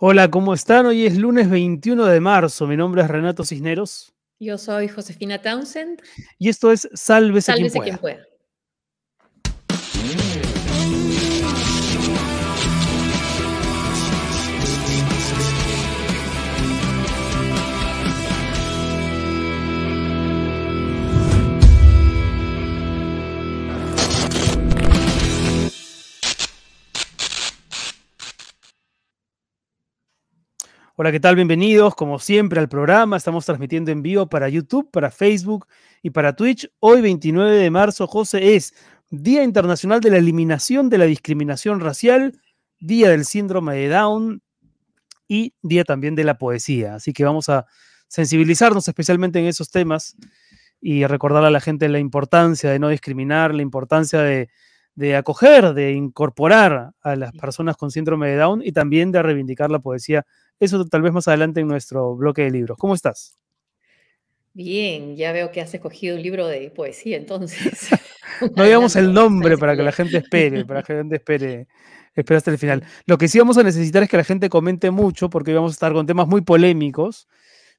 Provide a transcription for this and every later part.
Hola, ¿cómo están? Hoy es lunes 21 de marzo. Mi nombre es Renato Cisneros. Yo soy Josefina Townsend. Y esto es Sálvese, Sálvese quien pueda. quien pueda. Hola, ¿qué tal? Bienvenidos, como siempre, al programa. Estamos transmitiendo en vivo para YouTube, para Facebook y para Twitch. Hoy, 29 de marzo, José, es Día Internacional de la Eliminación de la Discriminación Racial, Día del Síndrome de Down y Día también de la Poesía. Así que vamos a sensibilizarnos especialmente en esos temas y recordar a la gente la importancia de no discriminar, la importancia de, de acoger, de incorporar a las personas con síndrome de Down y también de reivindicar la poesía eso tal vez más adelante en nuestro bloque de libros. ¿Cómo estás? Bien, ya veo que has escogido un libro de poesía, entonces. no digamos el nombre para que la gente espere, para que la gente espere, espere hasta el final. Lo que sí vamos a necesitar es que la gente comente mucho, porque vamos a estar con temas muy polémicos.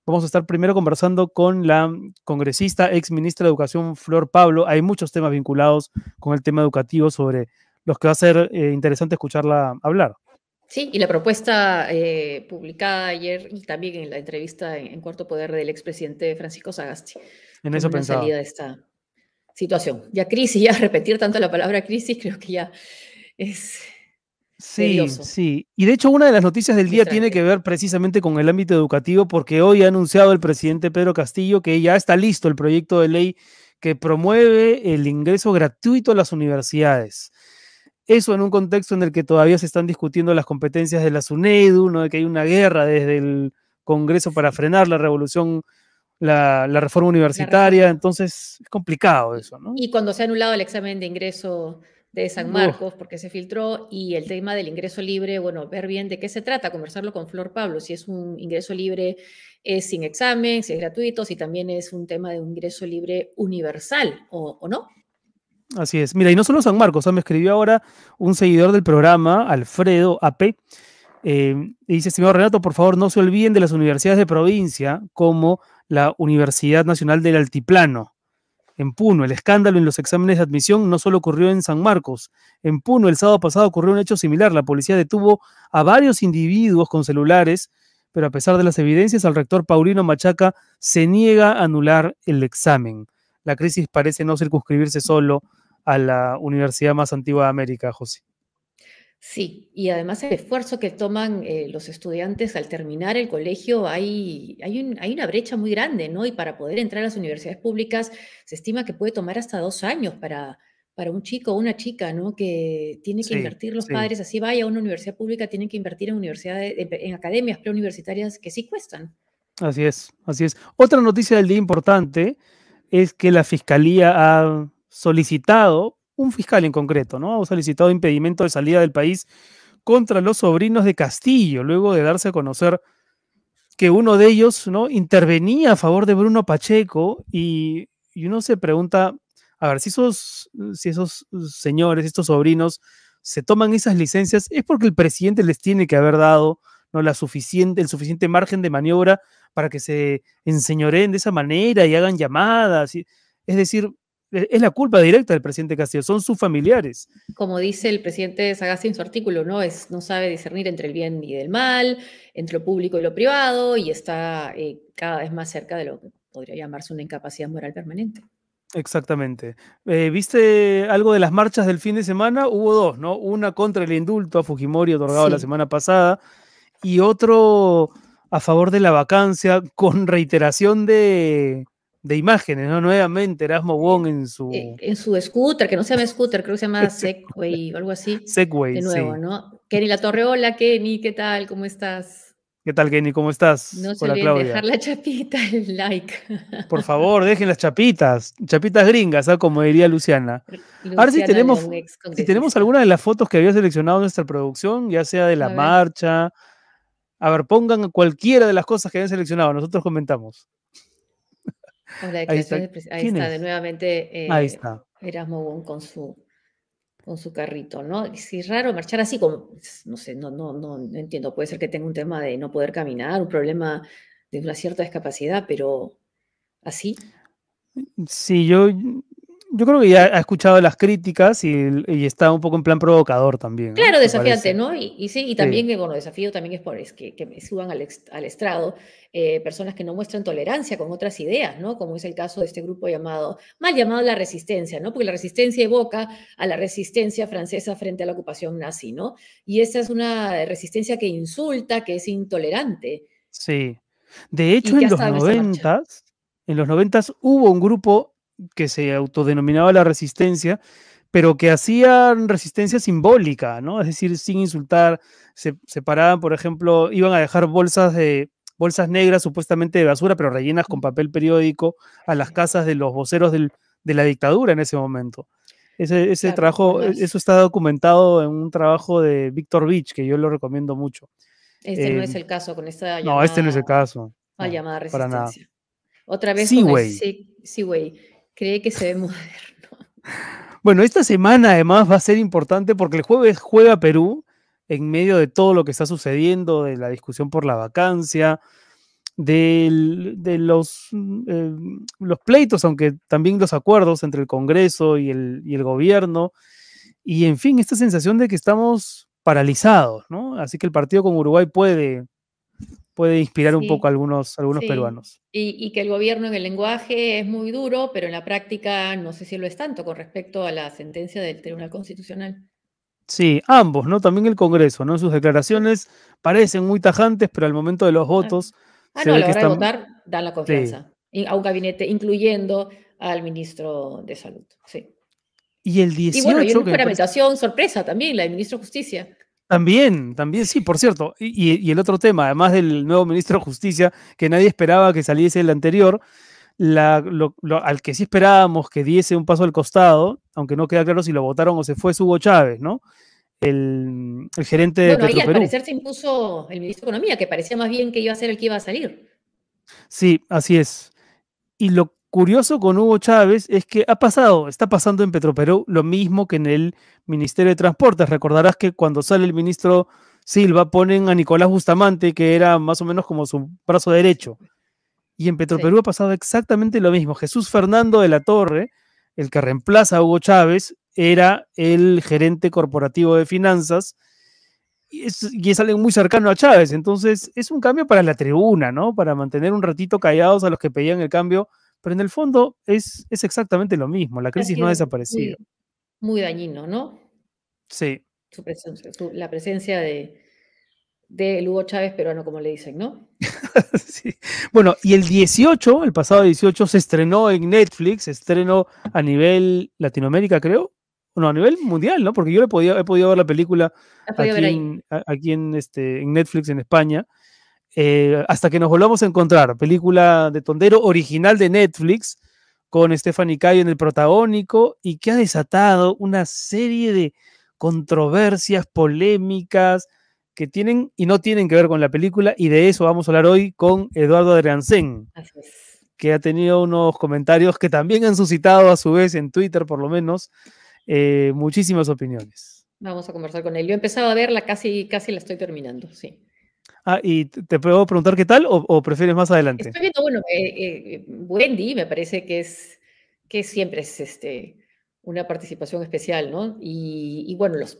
Vamos a estar primero conversando con la congresista, ex ministra de Educación, Flor Pablo. Hay muchos temas vinculados con el tema educativo sobre los que va a ser eh, interesante escucharla hablar. Sí, y la propuesta eh, publicada ayer y también en la entrevista en, Cuarto Poder del expresidente Francisco Sagasti. En eso pensaba. salida de esta situación. Ya crisis, ya repetir tanto la palabra crisis, creo que ya es. Sí, sí. Y de hecho, una de las noticias del día tiene que ver precisamente con el ámbito educativo, porque hoy ha anunciado el presidente Pedro Castillo que ya está listo el proyecto de ley que promueve el ingreso gratuito a las universidades. Eso en un contexto en el que todavía se están discutiendo las competencias de la SUNEDU, ¿no? de que hay una guerra desde el Congreso para frenar la revolución, la, reforma universitaria, entonces es complicado eso. ¿no? Y cuando se ha anulado el examen de ingreso de San Marcos, porque se filtró, y el tema del ingreso libre, bueno, ver bien de qué se trata, conversarlo con Flor Pablo, si es un ingreso libre es sin examen, si es gratuito, si también es un tema de un ingreso libre universal o, o no. Así es. Mira, y no solo San Marcos, me escribió ahora un seguidor del programa, Alfredo AP, eh, dice, estimado Renato, por favor no se olviden de las universidades de provincia como la Universidad Nacional del Altiplano, en Puno. El escándalo en los exámenes de admisión no solo ocurrió en San Marcos. En Puno el sábado pasado ocurrió un hecho similar. La policía detuvo a varios individuos con celulares, pero a pesar de las evidencias, al rector Paulino Machaca se niega a anular el examen. La crisis parece no circunscribirse solo a la universidad más antigua de América, José. Sí, y además el esfuerzo que toman eh, los estudiantes al terminar el colegio, hay, hay, hay, una brecha muy grande, ¿no? Y para poder entrar a las universidades públicas se estima que puede tomar hasta dos años para, para un chico o una chica, ¿no? Que tiene que invertir los padres, así vaya a una universidad pública, tienen que invertir en universidades, en academias preuniversitarias que sí cuestan. Así es, así es. Otra noticia del día importante es que la Fiscalía ha solicitado, un fiscal en concreto, ¿no? Ha solicitado impedimento de salida del país contra los sobrinos de Castillo, luego de darse a conocer que uno de ellos, ¿no? Intervenía a favor de Bruno Pacheco y, uno se pregunta, a ver, si esos, si esos señores, estos sobrinos, se toman esas licencias, es porque el presidente les tiene que haber dado ¿no? El suficiente margen de maniobra para que se enseñoreen de esa manera y hagan llamadas. es decir, es la culpa directa del presidente Castillo, son sus familiares. Como dice el presidente Sagasti en su artículo, ¿no? Es, no sabe discernir entre el bien y el mal, entre lo público y lo privado, y está eh, cada vez más cerca de lo que podría llamarse una incapacidad moral permanente. Exactamente. Eh, ¿Viste algo de las marchas del fin de semana? Hubo dos, ¿no? Una contra el indulto a Fujimori otorgado la semana pasada y otro a favor de la vacancia con reiteración de, de imágenes, ¿no? Nuevamente, Erasmo Wong en su... Eh, en su scooter, que no se llama scooter, creo que se llama Segway o algo así. Segway, De nuevo, ¿no? Kenny La Torre, hola Kenny, ¿qué tal? ¿Cómo estás? ¿Qué tal, Kenny? ¿Cómo estás? No se olviden dejar la chapita, el like. Por favor, dejen las chapitas, chapitas gringas, ¿sabes? ¿ah? como diría Luciana. Ahora si tenemos, si tenemos alguna de las fotos que había seleccionado nuestra producción, ya sea de la marcha. A ver, pongan cualquiera de las cosas que hayan seleccionado, nosotros comentamos. Ahí está, de nuevamente eh, Ahí está. Erasmo con su con su carrito, ¿no? Es raro marchar así, como, no sé, no, no, no, no entiendo, puede ser que tenga un tema de no poder caminar, un problema de una cierta discapacidad, pero así. Sí, yo, yo creo que ya ha escuchado las críticas y, está un poco en plan provocador también. Claro, desafiante, ¿no? Y, sí, y también, bueno, desafío también es por es que, que suban al, al estrado eh, personas que no muestran tolerancia con otras ideas, ¿no? Como es el caso de este grupo llamado, mal llamado la resistencia, ¿no? Porque la resistencia evoca a la resistencia francesa frente a la ocupación nazi, ¿no? Y esa es una resistencia que insulta, que es intolerante. Sí. De hecho, en los noventas, en los noventas hubo un grupo que se autodenominaba la resistencia, pero que hacían resistencia simbólica, ¿no? Es decir, sin insultar, se, paraban, por ejemplo, iban a dejar bolsas de bolsas negras supuestamente de basura, pero rellenas con papel periódico a las casas de los voceros de la dictadura en ese momento. Ese, trabajo, eso está documentado en un trabajo de Víctor Beach, que yo lo recomiendo mucho. Este no es em, el caso con esta llamada. No, este no es el caso. llamada resistencia. Otra vez sí, güey. Cree que se ve moderno. Bueno, esta semana además va a ser importante porque el jueves juega Perú en medio de todo lo que está sucediendo, de la discusión por la vacancia, de los, eh, los pleitos, aunque también los acuerdos entre el Congreso y el, y el gobierno, y en fin, esta sensación de que estamos paralizados, ¿no? Así que el partido con Uruguay puede, puede inspirar un poco a algunos, algunos peruanos. Y, que el gobierno en el lenguaje es muy duro, pero en la práctica no sé si lo es tanto con respecto a la sentencia del Tribunal Constitucional. Sí, ambos, ¿no? También el Congreso, ¿no? Sus declaraciones parecen muy tajantes, pero al momento de los votos... Ah, no, a la hora de votar dan la confianza. A un gabinete, incluyendo al ministro de Salud, sí. Y el 18... Y bueno, y una juramentación sorpresa también, la del ministro de Justicia. También, también, sí, por cierto. Y, el otro tema, además del nuevo ministro de Justicia, que nadie esperaba que saliese el anterior, al que sí esperábamos que diese un paso al costado, aunque no queda claro si lo votaron o se fue, es Hugo Chávez, ¿no? El, gerente de bueno, ahí al parecer se impuso el ministro de Economía, que parecía más bien que iba a ser el que iba a salir. Sí, así es. Y lo curioso con Hugo Chávez es que ha pasado, está pasando en Petroperú lo mismo que en el Ministerio de Transportes. Recordarás que cuando sale el ministro Silva ponen a Nicolás Bustamante, que era más o menos como su brazo derecho. Y en Petroperú ha pasado exactamente lo mismo. Jesús Fernando de la Torre, el que reemplaza a Hugo Chávez, era el gerente corporativo de finanzas y es, y es, alguien muy cercano a Chávez. Entonces es un cambio para la tribuna, ¿no? Para mantener un ratito callados a los que pedían el cambio pero en el fondo es, es exactamente lo mismo, la crisis no ha desaparecido. Muy, dañino, ¿no? Sí. la presencia de, de Hugo Chávez peruano, como le dicen, ¿no? sí. Bueno, y el 18, el pasado 18, se estrenó en Netflix, se estrenó a nivel Latinoamérica, creo. No, a nivel mundial, ¿no? Porque yo he podido, he podido ver la película aquí, en, aquí en, este, en Netflix en España. Eh, hasta que nos volvamos a encontrar, película de Tondero original de Netflix, con Stephanie Cayo en el protagónico y que ha desatado una serie de controversias, polémicas que tienen y no tienen que ver con la película y de eso vamos a hablar hoy con Eduardo Adriancén, que ha tenido unos comentarios que también han suscitado a su vez en Twitter por lo menos eh, muchísimas opiniones. Vamos a conversar con él. Yo he empezado a verla, casi, casi la estoy terminando, sí. Ah, ¿y te puedo preguntar qué tal o, prefieres más adelante? Estoy viendo, bueno, eh, eh, Wendy me parece que es, que siempre es este, una participación especial, ¿no? Y, bueno, los,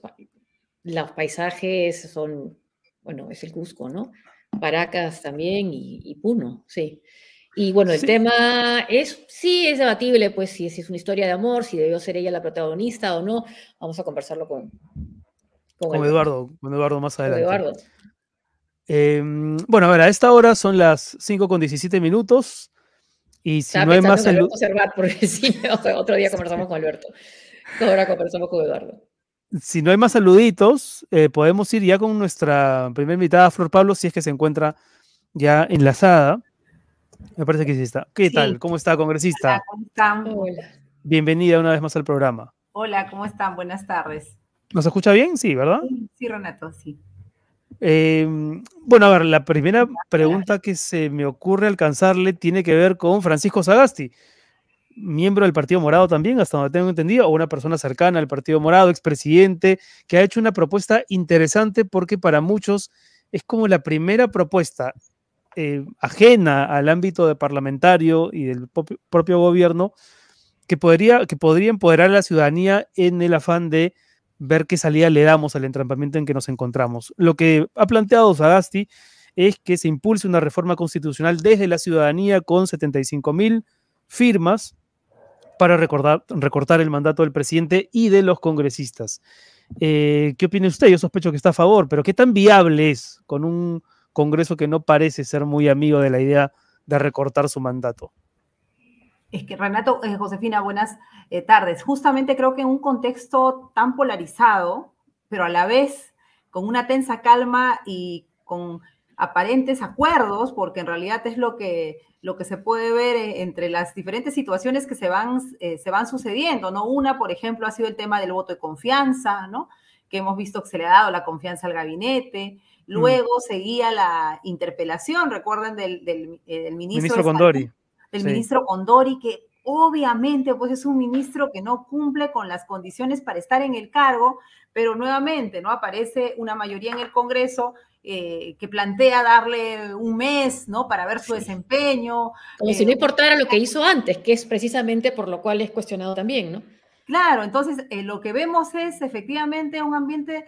los paisajes son, bueno, es el Cusco, ¿no? Paracas también y, Puno, sí. Y bueno, el tema es, sí, es debatible, pues si, es una historia de amor, si debió ser ella la protagonista o no. Vamos a conversarlo con, con, Eduardo, con Eduardo más adelante. Con Eduardo. Em, bueno, a ver, a esta hora son las 5 con 17 minutos. Y si no hay más saludos. otro día conversamos con Alberto. Ahora conversamos con Eduardo. Si no hay más saluditos, eh, podemos ir ya con nuestra primera invitada, Flor Pablo, si es que se encuentra ya enlazada. Me parece que sí está. ¿Qué tal? ¿Cómo está, congresista? Hola, ¿cómo están? Hola. Bienvenida una vez más al programa. Hola, ¿cómo están? Buenas tardes. ¿Nos escucha bien? Sí, ¿verdad? sí Renato, sí. Em, bueno, a ver, la primera pregunta que se me ocurre alcanzarle tiene que ver con Francisco Sagasti. miembro del Partido Morado también, hasta donde tengo entendido, o una persona cercana al Partido Morado, expresidente, que ha hecho una propuesta interesante porque para muchos es como la primera propuesta eh, ajena al ámbito de parlamentario y del propio gobierno que podría, que podría empoderar a la ciudadanía en el afán de ver qué salida le damos al entrampamiento en que nos encontramos. Lo que ha planteado Sagasti es que se impulse una reforma constitucional desde la ciudadanía con 75 mil firmas para recortar el mandato del presidente y de los congresistas. Eh, ¿Qué opina usted? Yo sospecho que está a favor, pero ¿qué tan viable es con un Congreso que no parece ser muy amigo de la idea de recortar su mandato? Es que Renato, eh, Josefina, buenas eh, tardes. Justamente creo que en un contexto tan polarizado, pero a la vez con una tensa calma y con aparentes acuerdos, porque en realidad es lo que, lo que se puede ver eh, entre las diferentes situaciones que se van, se van sucediendo, ¿no? Una, por ejemplo, ha sido el tema del voto de confianza, ¿no? Que hemos visto que se le ha dado la confianza al gabinete. Mm. Luego seguía la interpelación, recuerden, del, del, ministro, ministro Condori del ministro Condori, que obviamente pues es un ministro que no cumple con las condiciones para estar en el cargo, pero nuevamente no aparece una mayoría en el Congreso eh, que plantea darle un mes, ¿no? Para ver su desempeño. Como si no eh, importara lo que hizo antes, que es precisamente por lo cual es cuestionado también, ¿no? Claro, entonces eh, lo que vemos es efectivamente un ambiente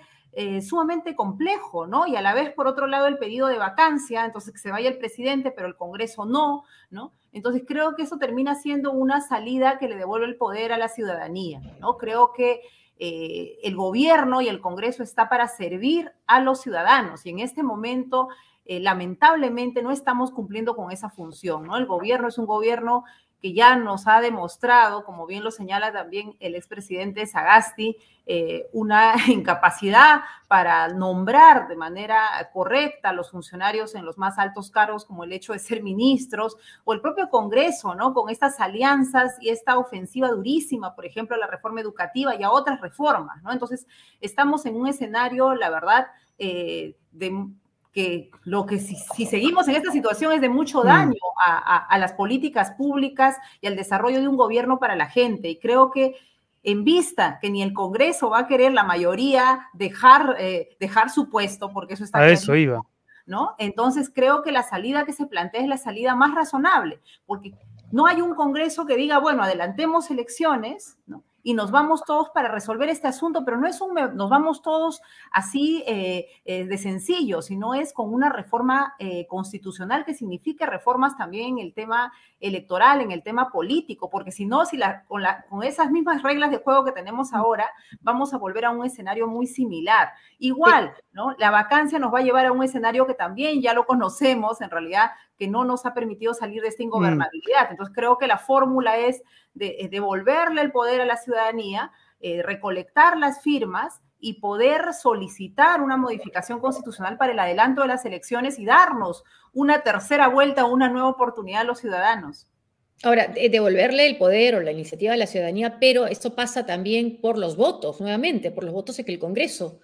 sumamente complejo, ¿no? Y a la vez, por otro lado, el pedido de vacancia, entonces que se vaya el presidente, pero el Congreso no, ¿no? Entonces creo que eso termina siendo una salida que le devuelve el poder a la ciudadanía, ¿no? Creo que eh, el gobierno y el Congreso está para servir a los ciudadanos y en este momento eh, lamentablemente no estamos cumpliendo con esa función, ¿no? El gobierno es un gobierno que ya nos ha demostrado, como bien lo señala también el expresidente Sagasti, eh, una incapacidad para nombrar de manera correcta a los funcionarios en los más altos cargos, como el hecho de ser ministros, o el propio Congreso, ¿no? Con estas alianzas y esta ofensiva durísima, por ejemplo, a la reforma educativa y a otras reformas, ¿no? Entonces, estamos en un escenario, la verdad, eh, de que lo que si, seguimos en esta situación es de mucho mm. daño a, las políticas públicas y al desarrollo de un gobierno para la gente. Y creo que en vista que ni el Congreso va a querer la mayoría dejar, eh, dejar su puesto, porque eso está... A eso iba. ¿no? Entonces creo que la salida que se plantea es la salida más razonable, porque no hay un Congreso que diga, bueno, adelantemos elecciones, ¿no? Y nos vamos todos para resolver este asunto, pero no es un, nos vamos todos así eh, eh, de sencillo, sino es con una reforma eh, constitucional que signifique reformas también en el tema electoral, en el tema político, porque si no, si la, con, la, con esas mismas reglas de juego que tenemos ahora, vamos a volver a un escenario muy similar. Igual, ¿no? La vacancia nos va a llevar a un escenario que también ya lo conocemos, en realidad, que no nos ha permitido salir de esta mm. ingobernabilidad. Entonces, creo que la fórmula es de, devolverle el poder a la ciudadanía, eh, recolectar las firmas y poder solicitar una modificación constitucional para el adelanto de las elecciones y darnos una tercera vuelta, una nueva oportunidad a los ciudadanos. Ahora, devolverle el poder o la iniciativa a la ciudadanía, pero esto pasa también por los votos, nuevamente, por los votos de que el Congreso.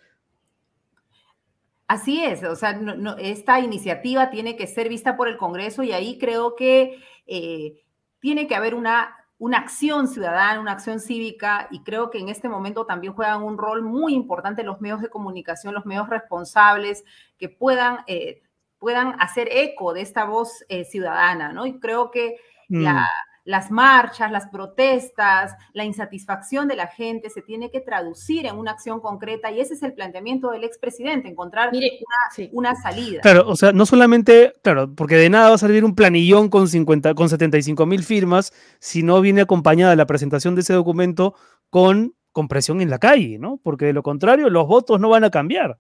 Así es, o sea, esta iniciativa tiene que ser vista por el Congreso y ahí creo que eh, tiene que haber una una acción ciudadana, una acción cívica, y creo que en este momento también juegan un rol muy importante los medios de comunicación, los medios responsables, que puedan, eh, puedan hacer eco de esta voz eh, ciudadana, ¿no? Y creo que la, mm las marchas, las protestas, la insatisfacción de la gente se tiene que traducir en una acción concreta y ese es el planteamiento del expresidente, encontrar una, salida. Claro, o sea, no solamente, claro, porque de nada va a servir un planillón con, 50, con 75 mil firmas si no viene acompañada la presentación de ese documento con, con presión en la calle, ¿no? Porque de lo contrario los votos no van a cambiar.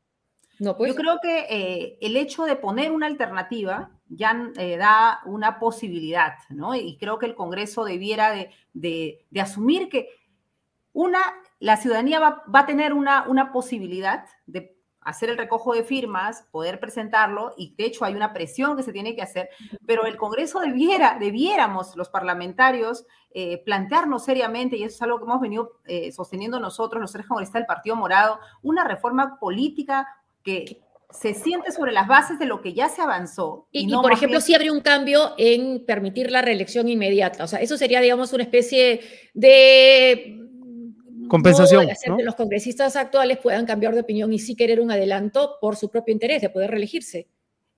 No, pues. Yo creo que eh, el hecho de poner una alternativa ya eh, da una posibilidad, ¿no? Y creo que el Congreso debiera de, asumir que una, la ciudadanía va, a tener una, una, posibilidad de hacer el recojo de firmas, poder presentarlo, y de hecho hay una presión que se tiene que hacer, pero el Congreso debiera, debiéramos los parlamentarios eh, plantearnos seriamente, y eso es algo que hemos venido sosteniendo nosotros, los tres congresistas del Partido Morado, una reforma política que se siente sobre las bases de lo que ya se avanzó. Y, por ejemplo, si habría un cambio en permitir la reelección inmediata. O sea, eso sería, digamos, una especie de compensación. ¿no? que los congresistas actuales puedan cambiar de opinión y sí querer un adelanto por su propio interés de poder reelegirse.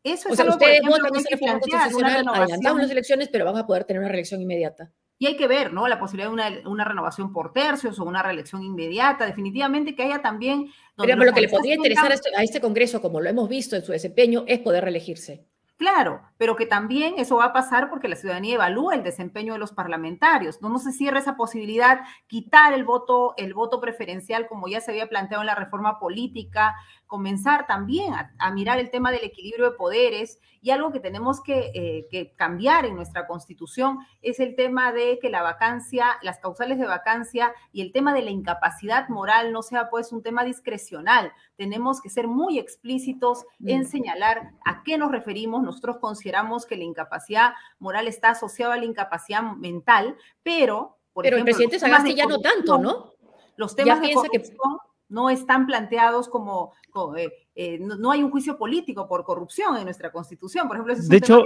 Eso es o sea, algo, ustedes votan esa reforma constitucional, adelantamos las elecciones, pero van a poder tener una reelección inmediata. Y hay que ver, ¿no? La posibilidad de una, una, renovación por tercios o una reelección inmediata, definitivamente que haya también... Pero, lo que le podría interesar a este, a este Congreso, como lo hemos visto en su desempeño, es poder reelegirse. Claro, pero que también eso va a pasar porque la ciudadanía evalúa el desempeño de los parlamentarios. No, no se cierra esa posibilidad, quitar el voto, el voto preferencial como ya se había planteado en la reforma política, comenzar también a, mirar el tema del equilibrio de poderes y algo que tenemos eh, que, cambiar en nuestra constitución es el tema de que la vacancia, las causales de vacancia y el tema de la incapacidad moral no sea pues un tema discrecional. Tenemos que ser muy explícitos en mm. señalar a qué nos referimos. Nosotros consideramos que la incapacidad moral está asociada a la incapacidad mental, pero... Por pero el presidente Sagasti ya no tanto, ¿no? Los temas de corrupción, no están planteados como, eh, eh, no, hay un juicio político por corrupción en nuestra constitución, por ejemplo. Es de hecho,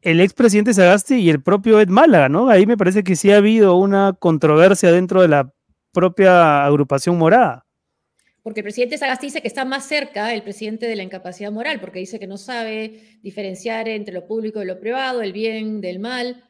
el expresidente Sagasti y el propio Ed Málaga, ¿no? Ahí me parece que sí ha habido una controversia dentro de la propia agrupación morada. Porque el presidente Sagasti dice que está más cerca el presidente de la incapacidad moral, porque dice que no sabe diferenciar entre lo público y lo privado, el bien del mal.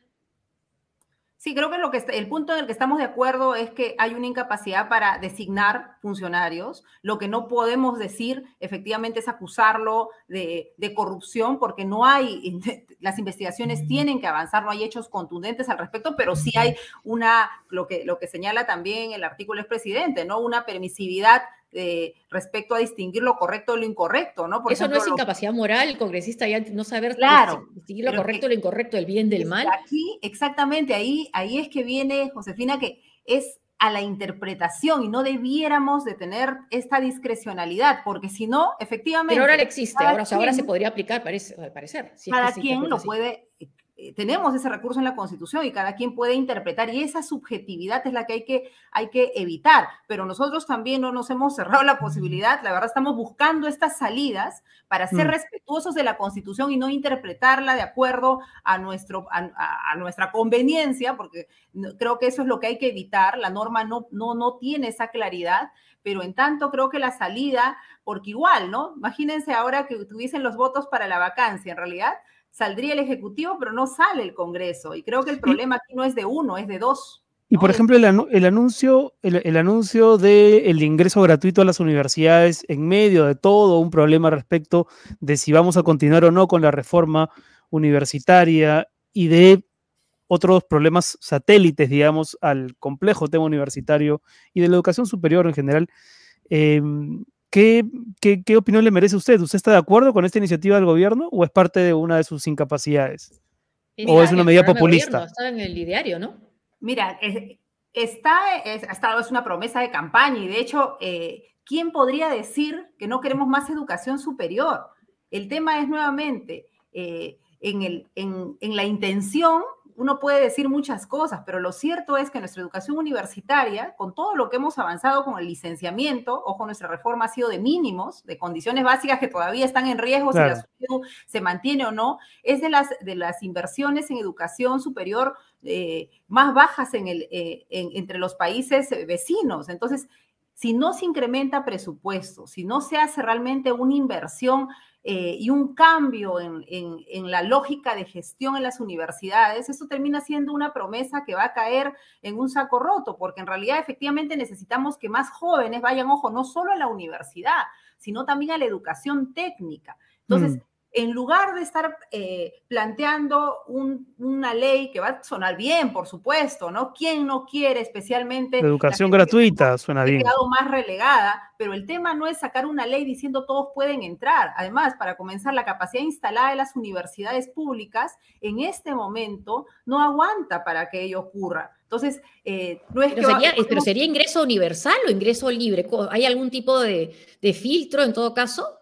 Sí, creo que, lo que el punto en el que estamos de acuerdo es que hay una incapacidad para designar funcionarios. Lo que no podemos decir efectivamente es acusarlo de, corrupción porque no hay, las investigaciones tienen que avanzar, no hay hechos contundentes al respecto, pero sí hay una, lo que, lo que señala también el artículo presidente, ¿no? Una permisividad eh, respecto a distinguir lo correcto de lo incorrecto, ¿no? Eso no es incapacidad moral, congresista ya no saber claro, distinguir lo correcto de lo incorrecto, el bien del mal. Aquí, exactamente, ahí, ahí es que viene, Josefina, que es a la interpretación y no debiéramos de tener esta discrecionalidad, porque si no, efectivamente... Pero ahora existe, ahora, ahora se podría aplicar, parece, al parecer. cada quien lo puede eh, tenemos ese recurso en la Constitución y cada quien puede interpretar y esa subjetividad es la que hay que, hay que evitar. Pero nosotros también no nos hemos cerrado la posibilidad, la verdad estamos buscando estas salidas para ser mm. respetuosos de la Constitución y no interpretarla de acuerdo a, nuestro, a, nuestra conveniencia, porque creo que eso es lo que hay que evitar. La norma no, no, no tiene esa claridad pero en tanto creo que la salida, porque igual, ¿no? Imagínense ahora que tuviesen los votos para la vacancia, en realidad saldría el Ejecutivo, pero no sale el Congreso. Y creo que el problema aquí no es de uno, es de dos. Y por ejemplo, el, anuncio, el, anuncio del ingreso gratuito a las universidades en medio de todo un problema respecto de si vamos a continuar o no con la reforma universitaria y de otros problemas satélites, digamos, al complejo tema universitario y de la educación superior en general. Em, ¿Qué, qué, opinión le merece a usted? ¿Usted está de acuerdo con esta iniciativa del gobierno o es parte de una de sus incapacidades? ¿O es una medida populista? está en el ideario, ¿no? Mira, está, es, es una promesa de campaña y de hecho, eh, ¿quién podría decir que no queremos más educación superior? El tema es nuevamente eh, en, el, en, en la intención uno puede decir muchas cosas, pero lo cierto es que nuestra educación universitaria, con todo lo que hemos avanzado con el licenciamiento, ojo, nuestra reforma ha sido de mínimos, de condiciones básicas que todavía están en riesgo si la se mantiene o no, es de las, de las inversiones en educación superior eh, más bajas en el, eh, entre los países vecinos. Entonces, si no se incrementa presupuesto, si no se hace realmente una inversión eh, y un cambio en, la lógica de gestión en las universidades, eso termina siendo una promesa que va a caer en un saco roto, porque en realidad efectivamente necesitamos que más jóvenes vayan, ojo, no solo a la universidad, sino también a la educación técnica. Entonces, mm en lugar de estar eh, planteando una ley que va a sonar bien, por supuesto, ¿no? ¿Quién no quiere especialmente... educación gratuita, suena bien. quedado más relegada, pero el tema no es sacar una ley diciendo todos pueden entrar. Además, para comenzar, la capacidad instalada de las universidades públicas en este momento no aguanta para que ello ocurra. Entonces, eh, no es pero que... Sería, pero sería ingreso universal o ingreso libre. ¿Hay algún tipo de, de filtro en todo caso?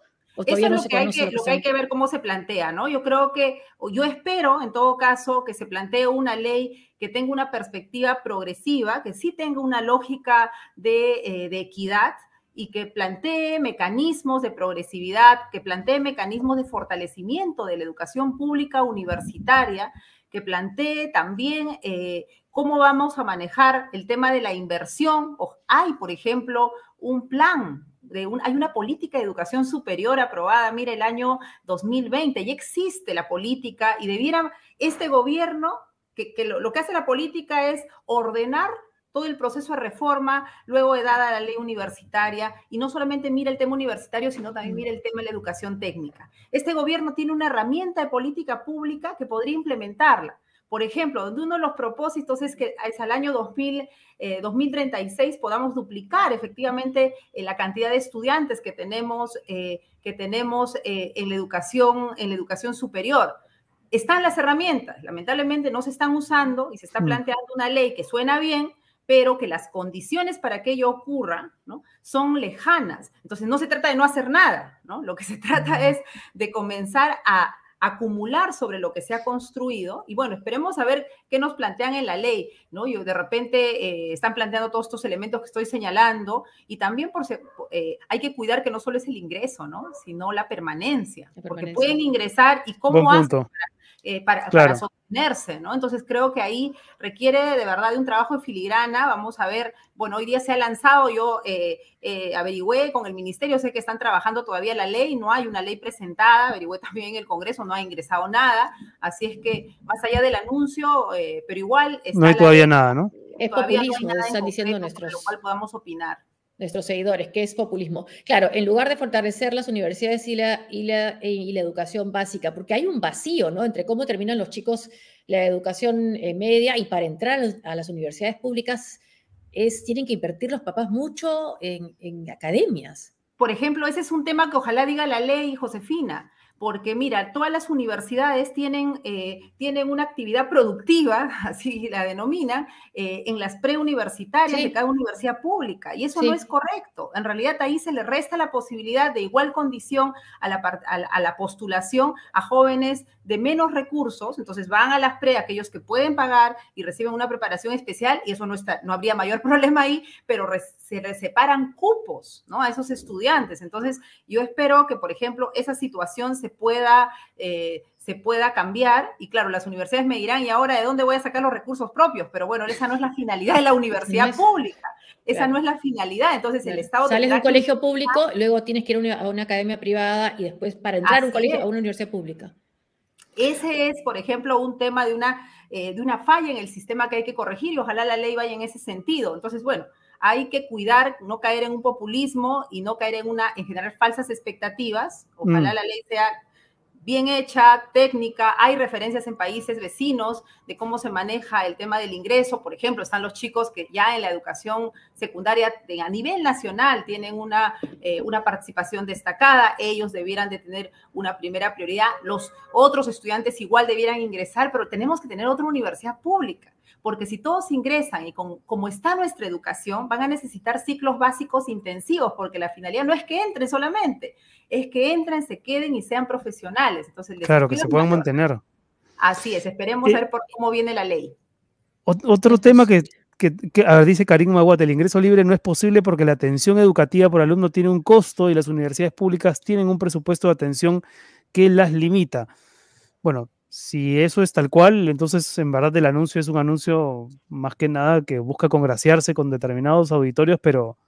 Eso es lo, que hay que, lo que hay que ver cómo se plantea, ¿no? Yo creo que, o yo espero en todo caso que se plantee una ley que tenga una perspectiva progresiva, que sí tenga una lógica de, eh, de equidad, y que plantee mecanismos de progresividad, que plantee mecanismos de fortalecimiento de la educación pública universitaria, que plantee también eh, cómo vamos a manejar el tema de la inversión. hay, por ejemplo, un plan, hay una política de educación superior aprobada, mira, el año 2020, ya existe la política y debiera este gobierno, que, lo que hace la política es ordenar todo el proceso de reforma, luego de dada la ley universitaria, y no solamente mira el tema universitario, sino también mira el tema de la educación técnica. Este gobierno tiene una herramienta de política pública que podría implementarla. Por ejemplo, uno de los propósitos es que es al año 2000, 2036 eh, podamos duplicar efectivamente eh, la cantidad de estudiantes que tenemos, eh, que tenemos en, la educación, en la educación superior están las herramientas, lamentablemente no se están usando y se está mm. planteando una ley que suena bien, pero que las condiciones para que ello ocurra ¿no? son lejanas. Entonces, no se trata de no hacer nada, ¿no? Lo que se trata es de comenzar a acumular sobre lo que se ha construido y bueno, esperemos a ver qué nos plantean en la ley, ¿no? Y de repente eh, están planteando todos estos elementos que estoy señalando y también por, eh, hay que cuidar que no solo es el ingreso, ¿no? Sino la permanencia, porque pueden ingresar y cómo hacen eh, para, sostenerse, ¿no? Entonces creo que ahí requiere de verdad de un trabajo de filigrana. Vamos a ver, bueno, hoy día se ha lanzado, yo eh, eh, averigüé con el ministerio, sé que están trabajando todavía la ley, no hay una ley presentada, averigüé también en el Congreso, no ha ingresado nada, así es que más allá del anuncio, pero igual... no hay todavía nada, ¿no? Es populismo, están diciendo nuestros... Lo cual podamos opinar nuestros seguidores, que es populismo. Claro, en lugar de fortalecer las universidades y la, y la, y la educación básica, porque hay un vacío, ¿no? Entre cómo terminan los chicos la educación eh, media y para entrar a las universidades públicas es, tienen que invertir los papás mucho en, en academias. Por ejemplo, ese es un tema que ojalá diga la ley, Josefina porque mira, todas las universidades tienen, eh, tienen una actividad productiva, así la denominan, eh, en las preuniversitarias de cada universidad pública, y eso no es correcto. En realidad ahí se le resta la posibilidad de igual condición a la, a la postulación a jóvenes de menos recursos, entonces van a las pre aquellos que pueden pagar y reciben una preparación especial, y eso no, está, no habría mayor problema ahí, pero se separan cupos ¿no? a esos estudiantes. Entonces, yo espero que, por ejemplo, esa situación se pueda, eh, se pueda cambiar. Y claro, las universidades me dirán, ¿y ahora de dónde voy a sacar los recursos propios? Pero bueno, esa no es la finalidad de la universidad pública. Esa no es la finalidad. Entonces, el Estado... Sales de un colegio público, luego tienes que ir a una, academia privada y después para entrar a un colegio, a una universidad pública. Ese es, por ejemplo, un tema de una, eh, de una falla en el sistema que hay que corregir y ojalá la ley vaya en ese sentido. Entonces, bueno, hay que cuidar, no caer en un populismo y no caer en una, en generar falsas expectativas. Ojalá mm. la ley sea bien hecha, técnica, hay referencias en países vecinos de cómo se maneja el tema del ingreso, por ejemplo, están los chicos que ya en la educación secundaria a nivel nacional tienen una, eh, una participación destacada, ellos debieran de tener una primera prioridad, los otros estudiantes igual debieran ingresar, pero tenemos que tener otra universidad pública porque si todos ingresan y como está nuestra educación, van a necesitar ciclos básicos intensivos, porque la finalidad no es que entren solamente, es que entren, se queden y sean profesionales. Entonces, claro, que se puedan mantener. Así es, esperemos eh, ver por cómo viene la ley. Otro tema que, dice Karim Maguate, el ingreso libre no es posible porque la atención educativa por alumno tiene un costo y las universidades públicas tienen un presupuesto de atención que las limita. Bueno, si eso es tal cual, entonces en verdad el anuncio es un anuncio más que nada que busca congraciarse con determinados auditorios, pero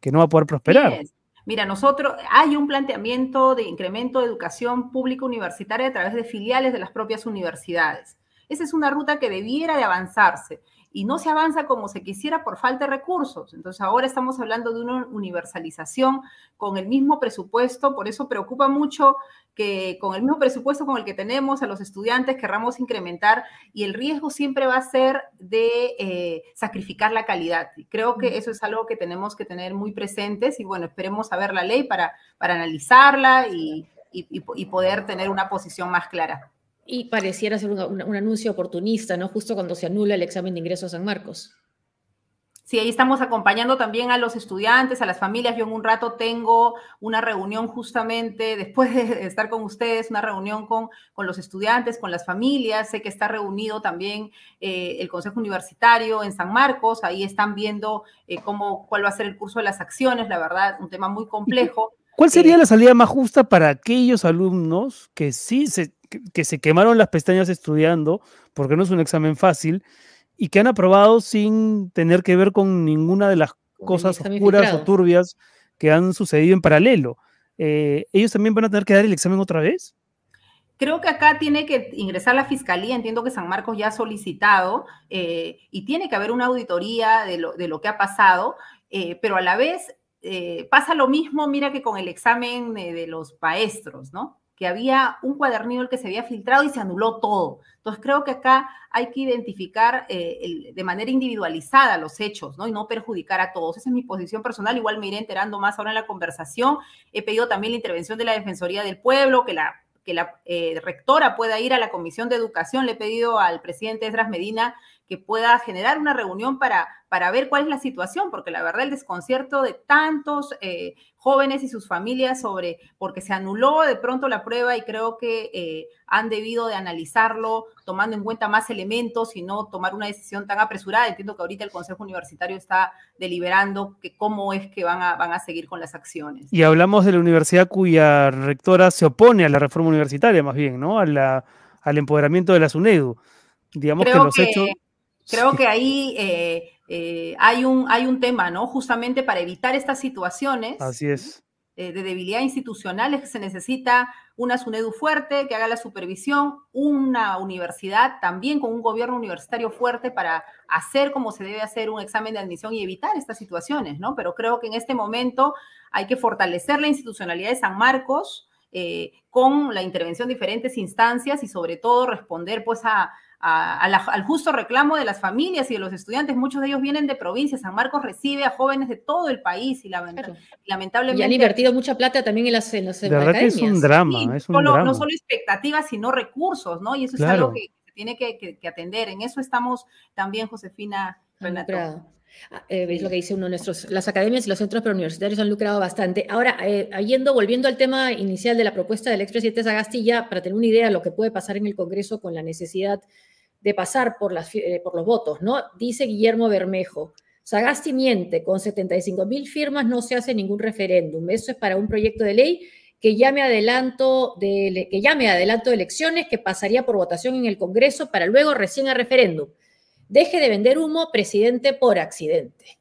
que no va a poder prosperar. Mira, nosotros hay un planteamiento de incremento de educación pública universitaria a través de filiales de las propias universidades. Esa es una ruta que debiera de avanzarse y no se avanza como se quisiera por falta de recursos. Entonces ahora estamos hablando de una universalización con el mismo presupuesto, por eso preocupa mucho que con el mismo presupuesto con el que tenemos a los estudiantes querramos incrementar y el riesgo siempre va a ser de eh, sacrificar la calidad. Creo que eso es algo que tenemos que tener muy presentes y bueno, esperemos a ver la ley para, para analizarla y, y poder tener una posición más clara. Y pareciera ser un, anuncio oportunista, ¿no? Justo cuando se anula el examen de ingreso a San Marcos. Sí, ahí estamos acompañando también a los estudiantes, a las familias. Yo en un rato tengo una reunión justamente, después de estar con ustedes, una reunión con, con los estudiantes, con las familias. Sé que está reunido también eh, el Consejo Universitario en San Marcos. Ahí están viendo eh, cómo, cuál va a ser el curso de las acciones. La verdad, un tema muy complejo. ¿Cuál sería eh, la salida más justa para aquellos alumnos que sí se, que se quemaron las pestañas estudiando, porque no es un examen fácil? y que han aprobado sin tener que ver con ninguna de las cosas oscuras o turbias que han sucedido en paralelo. Eh, ¿Ellos también van a tener que dar el examen otra vez? Creo que acá tiene que ingresar la fiscalía, entiendo que San Marcos ya ha solicitado eh, y tiene que haber una auditoría de lo, que ha pasado, eh, pero a la vez pasa lo mismo, mira que con el examen de los maestros, ¿no? Que había un cuadernillo que se había filtrado y se anuló todo. Entonces creo que acá hay que identificar eh, de manera individualizada los hechos, ¿no? Y no perjudicar a todos. Esa es mi posición personal. Igual me iré enterando más ahora en la conversación. He pedido también la intervención de la Defensoría del Pueblo, que la que la eh, rectora pueda ir a la Comisión de Educación. Le he pedido al presidente Esdras Medina que pueda generar una reunión para, para ver cuál es la situación, porque la verdad el desconcierto de tantos eh, jóvenes y sus familias sobre, porque se anuló de pronto la prueba y creo que eh, han debido de analizarlo tomando en cuenta más elementos y no tomar una decisión tan apresurada. Entiendo que ahorita el Consejo Universitario está deliberando que cómo es que van a, van a seguir con las acciones. Y hablamos de la universidad cuya rectora se opone a la reforma universitaria, más bien, ¿no? A la, al empoderamiento de la SUNEDU. Digamos que los hechos Creo que ahí eh, eh, hay, un, hay un tema, ¿no? Justamente para evitar estas situaciones. Así es. Eh, de debilidad institucional es que se necesita una SUNEDU fuerte que haga la supervisión, una universidad también con un gobierno universitario fuerte para hacer como se debe hacer un examen de admisión y evitar estas situaciones, ¿no? Pero creo que en este momento hay que fortalecer la institucionalidad de San Marcos con la intervención de diferentes instancias y sobre todo responder pues a, al justo reclamo de las familias y de los estudiantes. Muchos de ellos vienen de provincias. San Marcos recibe a jóvenes de todo el país y lamentablemente... Y han invertido mucha plata también en las, en las es un drama, es un drama. No solo expectativas, sino recursos, ¿no? Y eso es algo que se tiene que, atender. En eso estamos también, Josefina Renato. Ah, eh, es lo que dice uno de nuestros, las academias y los centros preuniversitarios han lucrado bastante. Ahora, eh, yendo, volviendo al tema inicial de la propuesta del expresidente Sagastilla, para tener una idea de lo que puede pasar en el Congreso con la necesidad de pasar por, las, eh, por los votos, ¿no? Dice Guillermo Bermejo, Sagasti miente, con 75 mil firmas no se hace ningún referéndum. Eso es para un proyecto de ley que llame adelanto de, que llame adelanto de elecciones que pasaría por votación en el Congreso para luego recién a referéndum. Deje de vender humo, presidente, por accidente.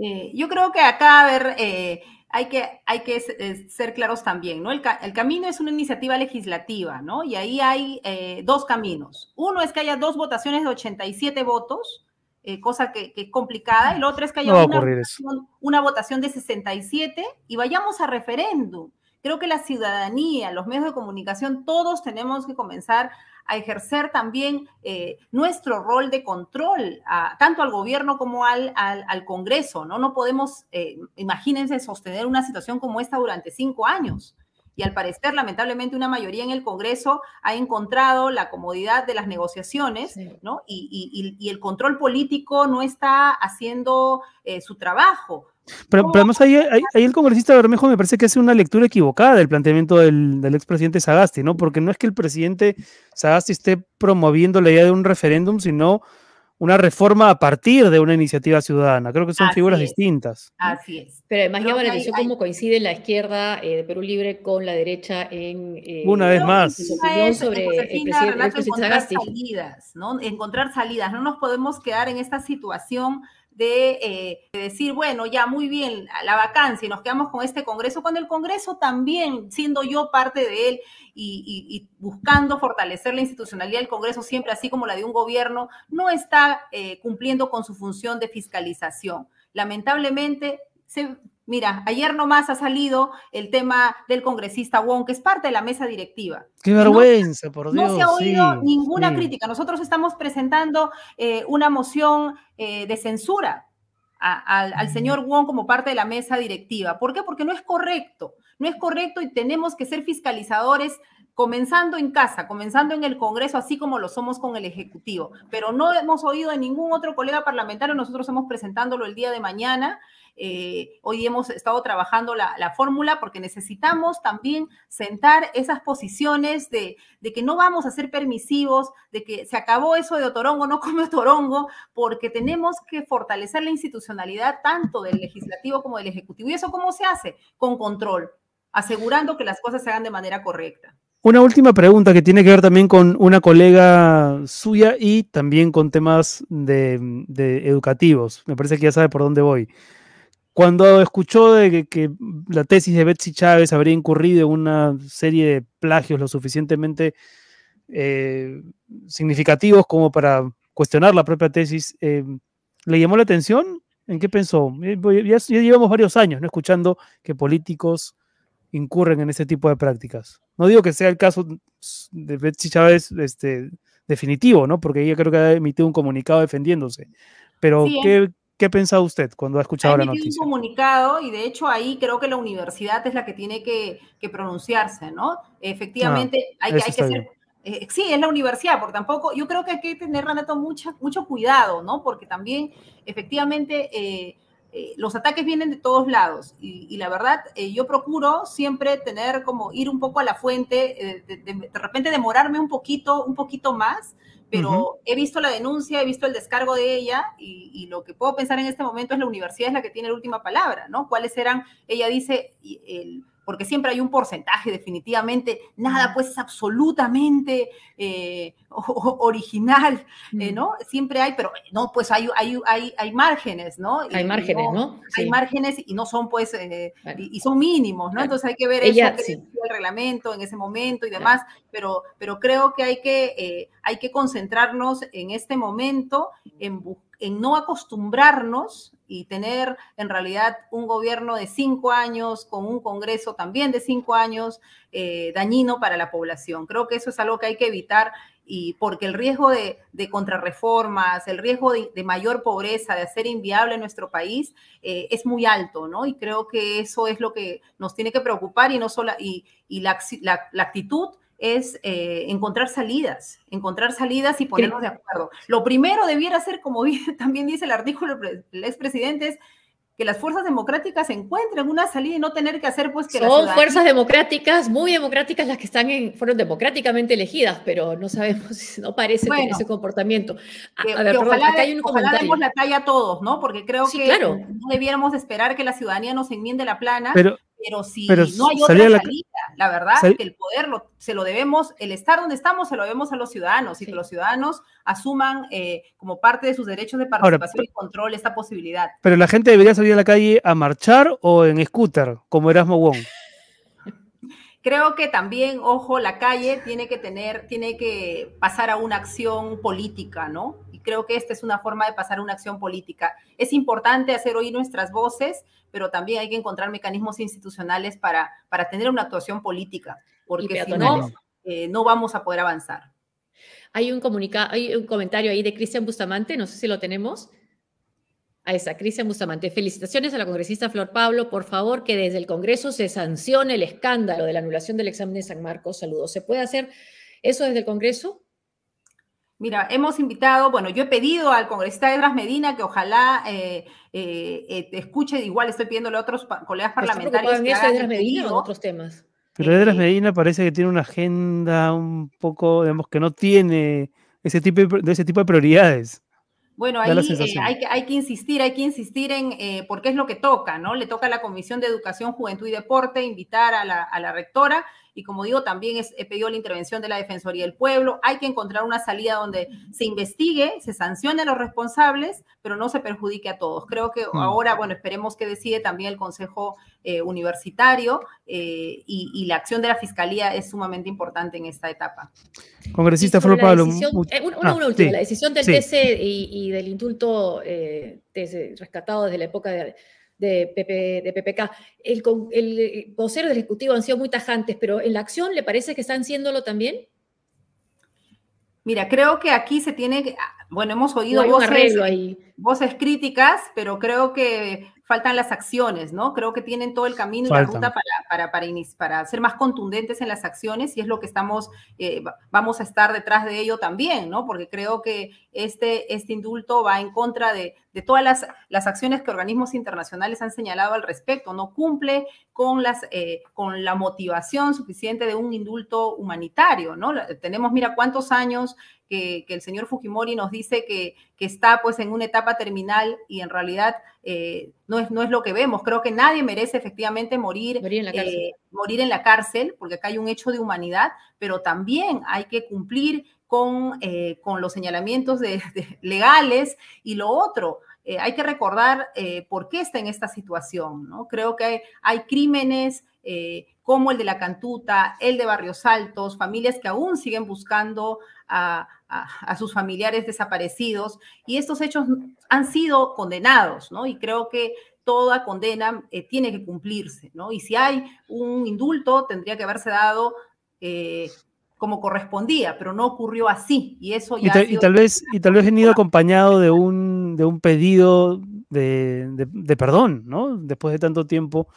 Eh, yo creo que acá, a ver, eh, hay que, hay que eh, ser claros también, ¿no? El, camino es una iniciativa legislativa, ¿no? Y ahí hay eh, dos caminos. Uno es que haya dos votaciones de 87 votos, eh, cosa que, es complicada, y el otro es que haya una, votación, una votación de 67 y vayamos a referéndum. Creo que la ciudadanía, los medios de comunicación, todos tenemos que comenzar a ejercer también eh, nuestro rol de control, tanto al gobierno como al, al, Congreso, ¿no? No podemos, eh, imagínense, sostener una situación como esta durante cinco años. Y al parecer, lamentablemente, una mayoría en el Congreso ha encontrado la comodidad de las negociaciones, ¿no? Y, y, el control político no está haciendo eh, su trabajo. Pero, además ahí, el congresista Bermejo me parece que hace una lectura equivocada del planteamiento del, del expresidente Sagasti, ¿no? Porque no es que el presidente Sagasti esté promoviendo la idea de un referéndum, sino una reforma a partir de una iniciativa ciudadana. Creo que son figuras distintas. Así es. Pero además ya la atención cómo coincide la izquierda eh, de Perú Libre con la derecha en... Eh, una vez más. Su opinión sobre el presidente, encontrar salidas, ¿no? Encontrar salidas. No nos podemos quedar en esta situación eh, de, decir, bueno, ya muy bien, la vacancia y nos quedamos con este Congreso, cuando el Congreso también, siendo yo parte de él y, buscando fortalecer la institucionalidad del Congreso siempre, así como la de un gobierno, no está eh, cumpliendo con su función de fiscalización. Lamentablemente, se, Mira, ayer nomás ha salido el tema del congresista Wong, que es parte de la mesa directiva. Qué vergüenza, por Dios. No se ha oído ninguna crítica. Nosotros estamos presentando eh, una moción eh, de censura al señor Wong como parte de la mesa directiva. ¿Por qué? Porque no es correcto. No es correcto y tenemos que ser fiscalizadores comenzando en casa, comenzando en el Congreso, así como lo somos con el Ejecutivo. Pero no hemos oído de ningún otro colega parlamentario, nosotros hemos presentándolo el día de mañana. Eh, hoy hemos estado trabajando la, fórmula porque necesitamos también sentar esas posiciones de, que no vamos a ser permisivos, de que se acabó eso de Otorongo, no come Otorongo, porque tenemos que fortalecer la institucionalidad tanto del legislativo como del ejecutivo. ¿Y eso cómo se hace? Con control, asegurando que las cosas se hagan de manera correcta. Una última pregunta que tiene que ver también con una colega suya y también con temas educativos. Me parece que ya sabe por dónde voy. Cuando escuchó de que, la tesis de Betsy Chávez habría incurrido en una serie de plagios lo suficientemente eh, significativos como para cuestionar la propia tesis, eh, ¿le llamó la atención? ¿En qué pensó? Eh, ya, ya, llevamos varios años ¿no? escuchando que políticos incurren en ese tipo de prácticas. No digo que sea el caso de Betsy Chávez este, definitivo, ¿no? Porque ella creo que ha emitido un comunicado defendiéndose. Pero, ¿qué, ¿qué, ha pensado usted cuando ha escuchado ha la noticia? un comunicado y de hecho ahí creo que la universidad es la que tiene que, pronunciarse, ¿no? Efectivamente, ah, hay, que, hay que ser eh, sí, es la universidad, por tampoco, yo creo que hay que tener, Renato, mucho, mucho cuidado, ¿no? Porque también, efectivamente, eh, eh, los ataques vienen de todos lados y, la verdad eh, yo procuro siempre tener como ir un poco a la fuente, eh, de, repente demorarme un poquito, un poquito más, pero he visto la denuncia, he visto el descargo de ella y, y, lo que puedo pensar en este momento es la universidad es la que tiene la última palabra, ¿no? ¿Cuáles eran? Ella dice, el, porque siempre hay un porcentaje, definitivamente, nada pues es absolutamente eh, original, eh, ¿no? Siempre hay, pero no, pues hay, hay, hay, hay márgenes, ¿no? Hay márgenes, ¿no? Hay márgenes y no son pues, eh, y, son mínimos, ¿no? Entonces hay que ver eso, el reglamento en ese momento y demás, pero, pero creo que hay que, hay que concentrarnos en este momento en buscar en no acostumbrarnos y tener en realidad un gobierno de cinco años con un Congreso también de cinco años eh, dañino para la población. Creo que eso es algo que hay que evitar y porque el riesgo de, contrarreformas, el riesgo de, mayor pobreza, de hacer inviable nuestro país, eh, es muy alto, ¿no? Y creo que eso es lo que nos tiene que preocupar y no solo, y, la, la actitud es eh, encontrar salidas, encontrar salidas y ponernos de acuerdo. Lo primero debiera ser, como también dice el artículo del expresidente, es que las fuerzas democráticas encuentren una salida y no tener que hacer pues que son fuerzas democráticas muy democráticas las que están en, fueron democráticamente elegidas pero no sabemos no parece tener ese comportamiento. A, ver, ojalá, acá hay un ojalá demos la talla a todos no porque creo que no debiéramos esperar que la ciudadanía nos enmiende la plana pero pero si no hay otra salida, la, verdad que el poder se lo debemos, el estar donde estamos se lo debemos a los ciudadanos y que los ciudadanos asuman eh, como parte de sus derechos de participación y control esta posibilidad. Pero la gente debería salir a la calle a marchar o en scooter, como Erasmo Wong. Creo que también, ojo, la calle tiene que tener, tiene que pasar a una acción política, ¿no? Y creo que esta es una forma de pasar una acción política. Es importante hacer oír nuestras voces, pero también hay que encontrar mecanismos institucionales para, para tener una actuación política, porque si no, eh, no vamos a poder avanzar. Hay un, hay un comentario ahí de Cristian Bustamante, no sé si lo tenemos. A esa, Cristian Bustamante. Felicitaciones a la congresista Flor Pablo. Por favor, que desde el Congreso se sancione el escándalo de la anulación del examen de San Marcos. Saludos. ¿Se puede hacer eso desde el Congreso? Mira, hemos invitado, bueno, yo he pedido al congresista Edras Medina que ojalá eh, eh, eh escuche, igual estoy pidiéndole a otros colegas parlamentarios. Que hagan Edras Medina o otros temas? Pero Edras eh, Medina parece que tiene una agenda un poco, digamos, que no tiene ese tipo de, ese tipo de prioridades. Bueno, ahí hay, que, hay que insistir, hay que insistir en, porque es lo que toca, ¿no? Le toca a la Comisión de Educación, Juventud y Deporte invitar a la, a la rectora y como digo, también he pedido la intervención de la Defensoría del Pueblo. Hay que encontrar una salida donde se investigue, se sancione a los responsables, pero no se perjudique a todos. Creo que mm. ahora, bueno, esperemos que decide también el Consejo eh, Universitario eh, y, la acción de la Fiscalía es sumamente importante en esta etapa. Congresista Flor Pablo. Eh, una, ah, última, la decisión del TC y, del indulto rescatado desde la época de de, de PPK. El, el vocero del Ejecutivo han sido muy tajantes, pero en la acción, ¿le parece que están siéndolo también? Mira, creo que aquí se tiene que, bueno, hemos oído voces, voces, críticas, pero creo que faltan las acciones, ¿no? Creo que tienen todo el camino y la ruta para, para, para, para, ser más contundentes en las acciones y es lo que estamos, eh, vamos a estar detrás de ello también, ¿no? Porque creo que este, este indulto va en contra de, de todas las, las, acciones que organismos internacionales han señalado al respecto, no cumple con, las, eh, con la motivación suficiente de un indulto humanitario, ¿no? Tenemos, mira, cuántos años que, el señor Fujimori nos dice que, está pues en una etapa terminal y en realidad eh, no, es, no es lo que vemos. Creo que nadie merece efectivamente morir, morir en, la cárcel. Eh, morir en la cárcel, porque acá hay un hecho de humanidad, pero también hay que cumplir con, eh, con los señalamientos de, legales y lo otro. Hay que recordar por qué está en esta situación, ¿no? Creo que hay, hay crímenes como el de la Cantuta, el de Barrios Altos, familias que aún siguen buscando a, a, sus familiares desaparecidos y estos hechos han sido condenados, ¿no? Y creo que toda condena eh, tiene que cumplirse, ¿no? Y si hay un indulto, tendría que haberse dado eh, como correspondía, pero no ocurrió así. Y eso ya. Y, tal vez, y tal vez venido acompañado de un, de un pedido de, de, perdón, ¿no? Después de tanto tiempo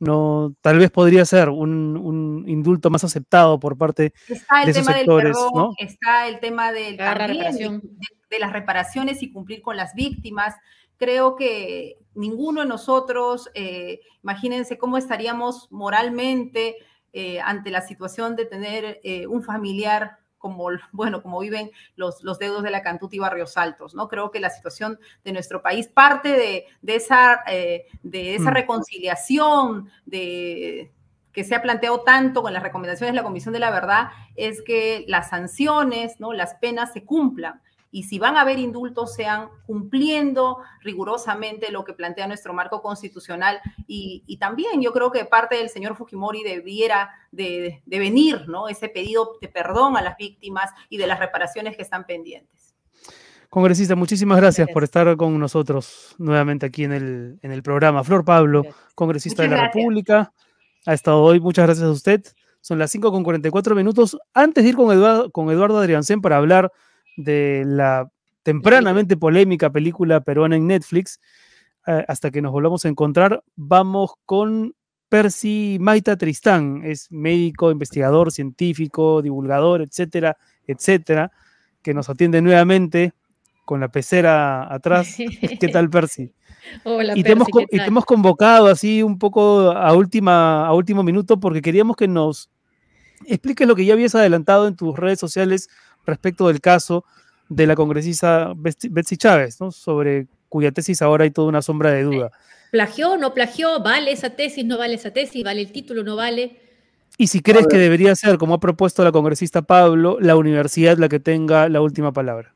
no, tal vez podría ser un, indulto más aceptado por parte de esos sectores. ¿no? Está el tema del de, las reparaciones y cumplir con las víctimas. Creo que ninguno de nosotros, eh, imagínense cómo estaríamos moralmente eh, ante la situación de tener eh, un familiar como, bueno, como viven los, los deudos de la Cantuta y Barrios Altos, ¿no? Creo que la situación de nuestro país parte de, de esa, eh, de esa mm. reconciliación, de, que se ha planteado tanto con las recomendaciones de la Comisión de la Verdad, es que las sanciones, ¿no? las penas se cumplan y si van a haber indultos sean cumpliendo rigurosamente lo que plantea nuestro marco constitucional y, también yo creo que parte del señor Fujimori debiera de, venir, ¿no? Ese pedido de perdón a las víctimas y de las reparaciones que están pendientes. Congresista, muchísimas gracias, por estar con nosotros nuevamente aquí en el, en el programa. Flor Pablo, congresista de la República, ha estado hoy. Muchas gracias a usted. Son las 5 con 44 minutos. Antes de ir con Eduardo, con Eduardo Adriancén para hablar de la tempranamente polémica película peruana en Netflix, eh, hasta que nos volvamos a encontrar, vamos con Percy Maita Tristán, es médico, investigador, científico, divulgador, etcétera, etcétera, que nos atiende nuevamente con la pecera atrás. ¿Qué tal, Percy? Hola, y, te hemos, y te hemos convocado así un poco a, última, a último minuto porque queríamos que nos expliques lo que ya habías adelantado en tus redes sociales respecto del caso de la congresista Betsy Chávez, ¿no? sobre cuya tesis ahora hay toda una sombra de duda. ¿Plagió o no plagió? ¿Vale esa tesis? ¿No vale esa tesis? ¿Vale el título? ¿No vale? Y si crees que debería ser, como ha propuesto la congresista Pablo, la universidad la que tenga la última palabra.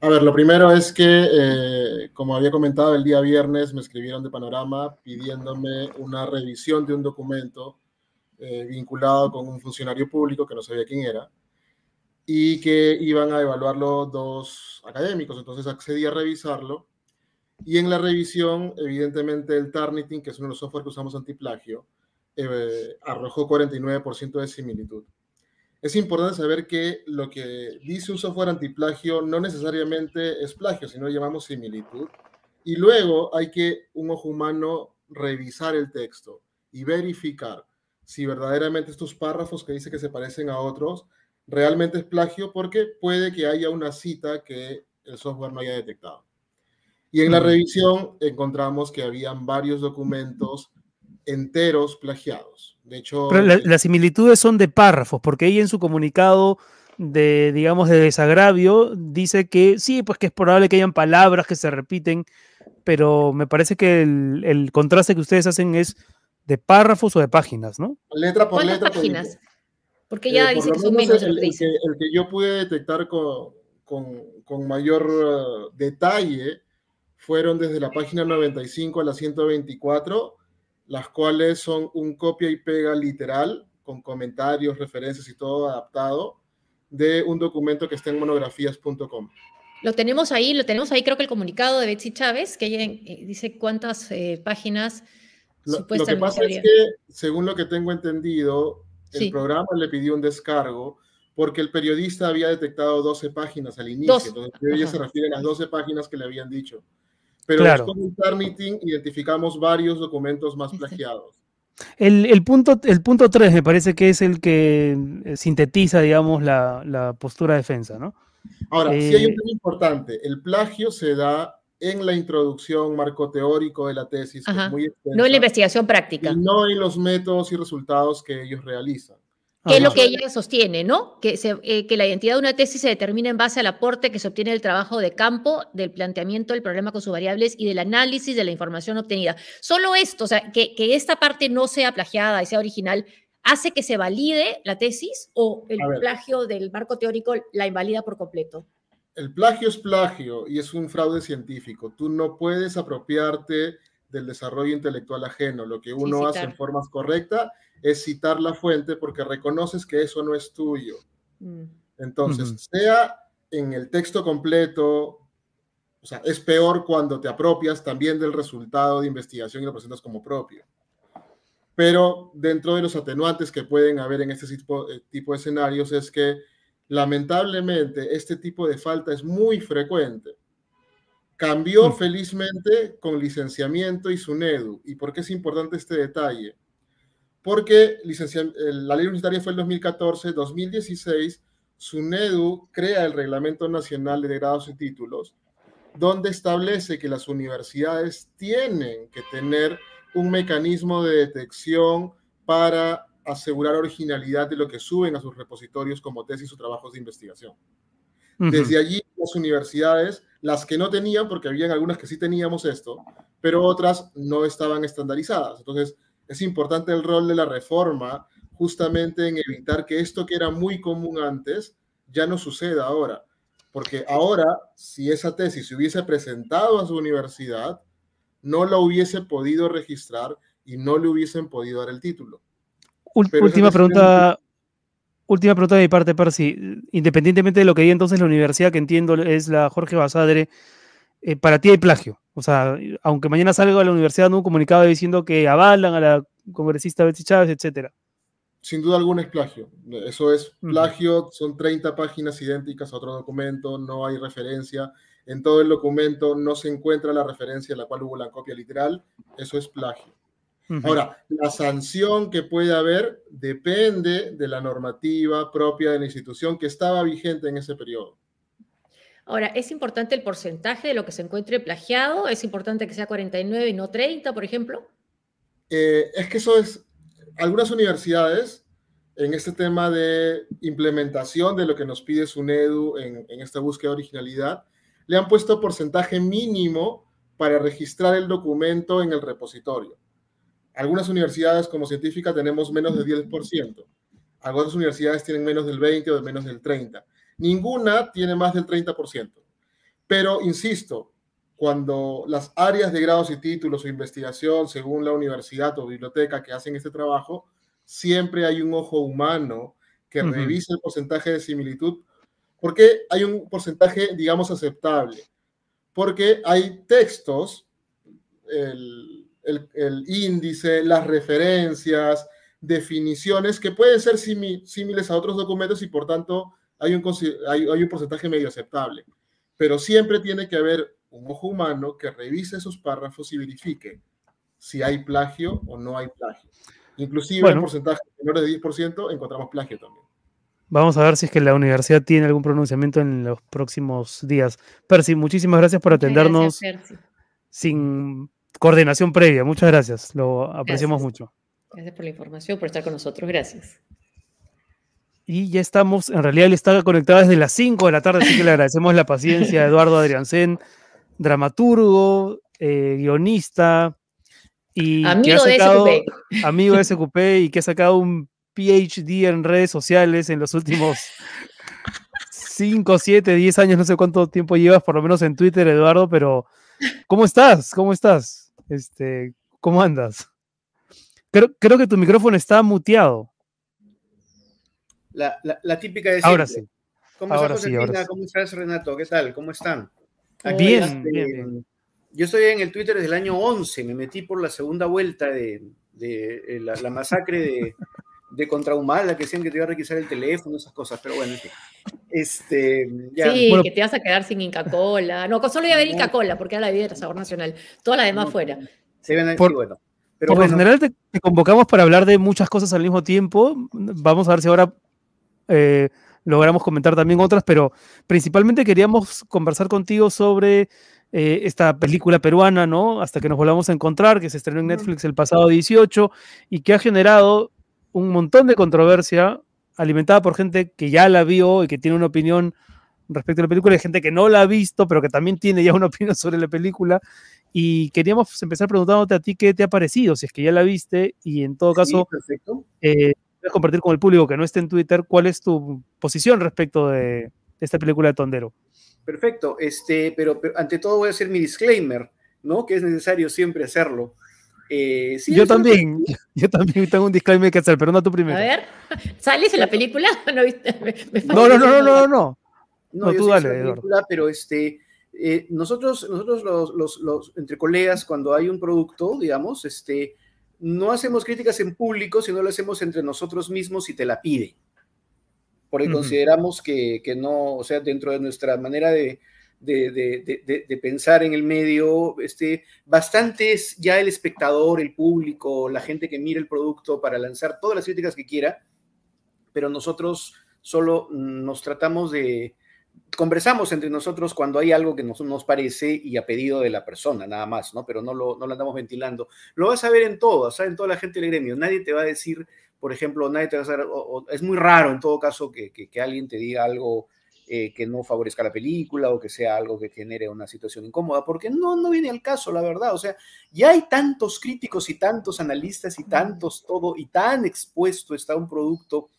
A ver, lo primero es que, eh, como había comentado el día viernes, me escribieron de Panorama pidiéndome una revisión de un documento eh, vinculado con un funcionario público que no sabía quién era y que iban a evaluarlo dos académicos. Entonces accedí a revisarlo y en la revisión, evidentemente, el Tarnitin, que es uno de los software que usamos antiplagio, eh, arrojó 49% de similitud. Es importante saber que lo que dice un software antiplagio no necesariamente es plagio, sino llamamos similitud. Y luego hay que un ojo humano revisar el texto y verificar si verdaderamente estos párrafos que dice que se parecen a otros realmente es plagio porque puede que haya una cita que el software no haya detectado. Y en la revisión encontramos que habían varios documentos enteros plagiados. De hecho, Pero las similitudes son de párrafos, porque ella en su comunicado de, digamos, de desagravio dice que sí, pues que es probable que hayan palabras que se repiten, pero me parece que el, contraste que ustedes hacen es de párrafos o de páginas, ¿no? Letra por letra. páginas? Porque ya eh, dice que son menos el, el, que, el, que, yo pude detectar con, con, con mayor uh, detalle fueron desde la página 95 a la 124, las cuales son un copia y pega literal, con comentarios, referencias y todo adaptado, de un documento que está en monografías.com. Lo tenemos ahí, lo tenemos ahí, creo que el comunicado de Betsy Chávez, que ella eh, dice cuántas eh, páginas. Lo, lo que pasa es que, según lo que tengo entendido, el programa le pidió un descargo porque el periodista había detectado 12 páginas al inicio. Entonces, ella se refiere a las 12 páginas que le habían dicho. Pero Claro. con el Turnitin identificamos varios documentos más plagiados. El, el punto, el punto 3 me parece que es el que eh, sintetiza, digamos, la, la postura de defensa, ¿no? Ahora, sí hay un Eh, tema importante. El plagio se da en la introducción marco teórico de la tesis, que es muy extensa, No en la investigación práctica. y no en los métodos y resultados que ellos realizan. que es lo que ella sostiene, ¿no? Que, se- eh, que la identidad de una tesis se determina en base al aporte que se obtiene del trabajo de campo, del planteamiento del problema con sus variables y del análisis de la información obtenida. Solo esto, o sea, que, que esta parte no sea plagiada y sea original, hace que se valide la tesis o el plagio del marco teórico la invalida por completo. El plagio es plagio y es un fraude científico. Tú no puedes apropiarte del desarrollo intelectual ajeno. Lo que uno hace en forma correcta es citar la fuente porque reconoces que eso no es tuyo. Mm. Entonces, sea en el texto completo, o sea, es peor cuando te apropias también del resultado de investigación y lo presentas como propio. Pero dentro de los atenuantes que pueden haber en este tipo, eh, tipo de escenarios es que lamentablemente este tipo de falta es muy frecuente. Cambió Mm. felizmente con licenciamiento y SUNEDU. ¿Y por qué es importante este detalle? Porque la ley universitaria fue el 2014, 2016, SUNEDU crea el Reglamento Nacional de Grados y Títulos, donde establece que las universidades tienen que tener un mecanismo de detección para asegurar originalidad de lo que suben a sus repositorios como tesis o trabajos de investigación. Desde allí, las universidades, las que no tenían, porque habían algunas que sí teníamos esto, pero otras no estaban estandarizadas. Entonces, es importante el rol de la reforma justamente en evitar que esto que era muy común antes ya no suceda ahora. Porque ahora, si esa tesis se hubiese presentado a su universidad, no la hubiese podido registrar y no le hubiesen podido dar el título. Última pregunta. Última pregunta de mi parte, Percy. Independientemente de lo que diga entonces la universidad, que entiendo es la Jorge Basadre, eh, para ti hay plagio. O sea, aunque mañana salga a la universidad ¿no? un comunicado diciendo que avalan a la congresista Betsy Chávez, etcétera. Sin duda alguna es plagio. Eso es plagio, son 30 páginas idénticas a otro documento, no hay referencia. En todo el documento no se encuentra la referencia en la cual hubo la copia literal. Eso es plagio. Ahora, la sanción que puede haber depende de la normativa propia de la institución que estaba vigente en ese periodo. Ahora, ¿es importante el porcentaje de lo que se encuentre plagiado? ¿Es importante que sea 49 y no 30, por ejemplo? Eh, es que eso es, algunas universidades en este tema de implementación de lo que nos pide SUNEDU en, en esta búsqueda de originalidad, le han puesto porcentaje mínimo para registrar el documento en el repositorio. Algunas universidades como científica tenemos menos del 10%, algunas universidades tienen menos del 20 o de menos del 30. Ninguna tiene más del 30%. Pero, insisto, cuando las áreas de grados y títulos o investigación, según la universidad o biblioteca que hacen este trabajo, siempre hay un ojo humano que Ujú. revisa el porcentaje de similitud, porque hay un porcentaje, digamos, aceptable, porque hay textos, el, el- el índice, las referencias, definiciones que pueden ser simi- similares a otros documentos y por tanto hay un, hay, hay un porcentaje medio aceptable. Pero siempre tiene que haber un ojo humano que revise esos párrafos y verifique si hay plagio o no hay plagio. Inclusive Bueno. en porcentajes menores de 10% encontramos plagio también. Vamos a ver si es que la universidad tiene algún pronunciamiento en los próximos días. Percy, muchísimas gracias por atendernos gracias, Percy. sin coordinación previa. Muchas gracias. Lo apreciamos Gracias. mucho. Gracias por la información, por estar con nosotros. Gracias. Y ya estamos, en realidad él está conectado desde las 5 de la tarde, así que le agradecemos la paciencia a Eduardo Adriancén, dramaturgo, eh, guionista y Amigo de sacado- SQP. amigo de SQP y que ha sacado un PhD en redes sociales en los últimos 5, 7, 10 años, no sé cuánto tiempo llevas, por lo menos en Twitter, Eduardo, pero ¿cómo estás? ¿Cómo estás? Este, ¿Cómo andas? Creo, creo que tu micrófono está muteado. La, la, la típica de Ahora siempre. sí. ¿Cómo ahora estás, sí, ahora sí. ¿Cómo estás, Renato? ¿Qué tal? ¿Cómo están? Bien, este, bien, bien. Yo estoy en el Twitter desde el año 11. Me metí por la segunda vuelta de, de, eh, la, la masacre de, de Contrahumala, que decían que te iba a requisar el teléfono, esas cosas. Pero bueno, en fin. Este, Sí, que te vas a quedar sin Inca Cola. No, solo iba a haber Inca Cola, porque era la vida de sabor nacional. Todas las demás fuera. Se ven por, bueno. Pero por lo general te, convocamos para hablar de muchas cosas al mismo tiempo. Vamos a ver si ahora eh, logramos comentar también otras, pero principalmente queríamos conversar contigo sobre eh, esta película peruana, ¿no? Hasta que nos volvamos a encontrar, que se estrenó en Netflix el pasado 18 y que ha generado un montón de controversia alimentada por gente que ya la vio y que tiene una opinión respecto a la película, y gente que no la ha visto, pero que también tiene ya una opinión sobre la película. Y queríamos empezar preguntándote a ti qué te ha parecido, si es que ya la viste, y en todo caso, eh, compartir con el público que no esté en Twitter cuál es tu posición respecto de, esta película de Tondero. Perfecto, este, pero, ante todo voy a hacer mi disclaimer, ¿no? Que es necesario siempre hacerlo. Eh, yo también, yo también tengo un disclaimer que hacer, pero no tú primero. A ver, ¿sales en la película? No, no, no, no, no, no. No, tú dale, película, pero este, eh, nosotros, nosotros los, los, entre colegas, cuando hay un producto, digamos, este, no hacemos críticas en público, sino lo hacemos entre nosotros mismos y te la pide. Porque consideramos que, no, o sea, dentro de nuestra manera de, de, pensar en el medio, este, bastante es ya el espectador, el público, la gente que mira el producto para lanzar todas las críticas que quiera, pero nosotros solo nos tratamos de, conversamos entre nosotros cuando hay algo que nos, nos parece y a pedido de la persona, nada más, ¿no? Pero no lo, no lo andamos ventilando. Lo vas a ver en todo, ¿sabes? En toda la gente del gremio. Nadie te va a decir, por ejemplo, nadie te va a hacer, es muy raro en todo caso que, que, alguien te diga algo eh, que no favorezca la película o que sea algo que genere una situación incómoda, porque no, no viene al caso, la verdad. O sea, ya hay tantos críticos y tantos analistas y tantos todo, y tan expuesto está un producto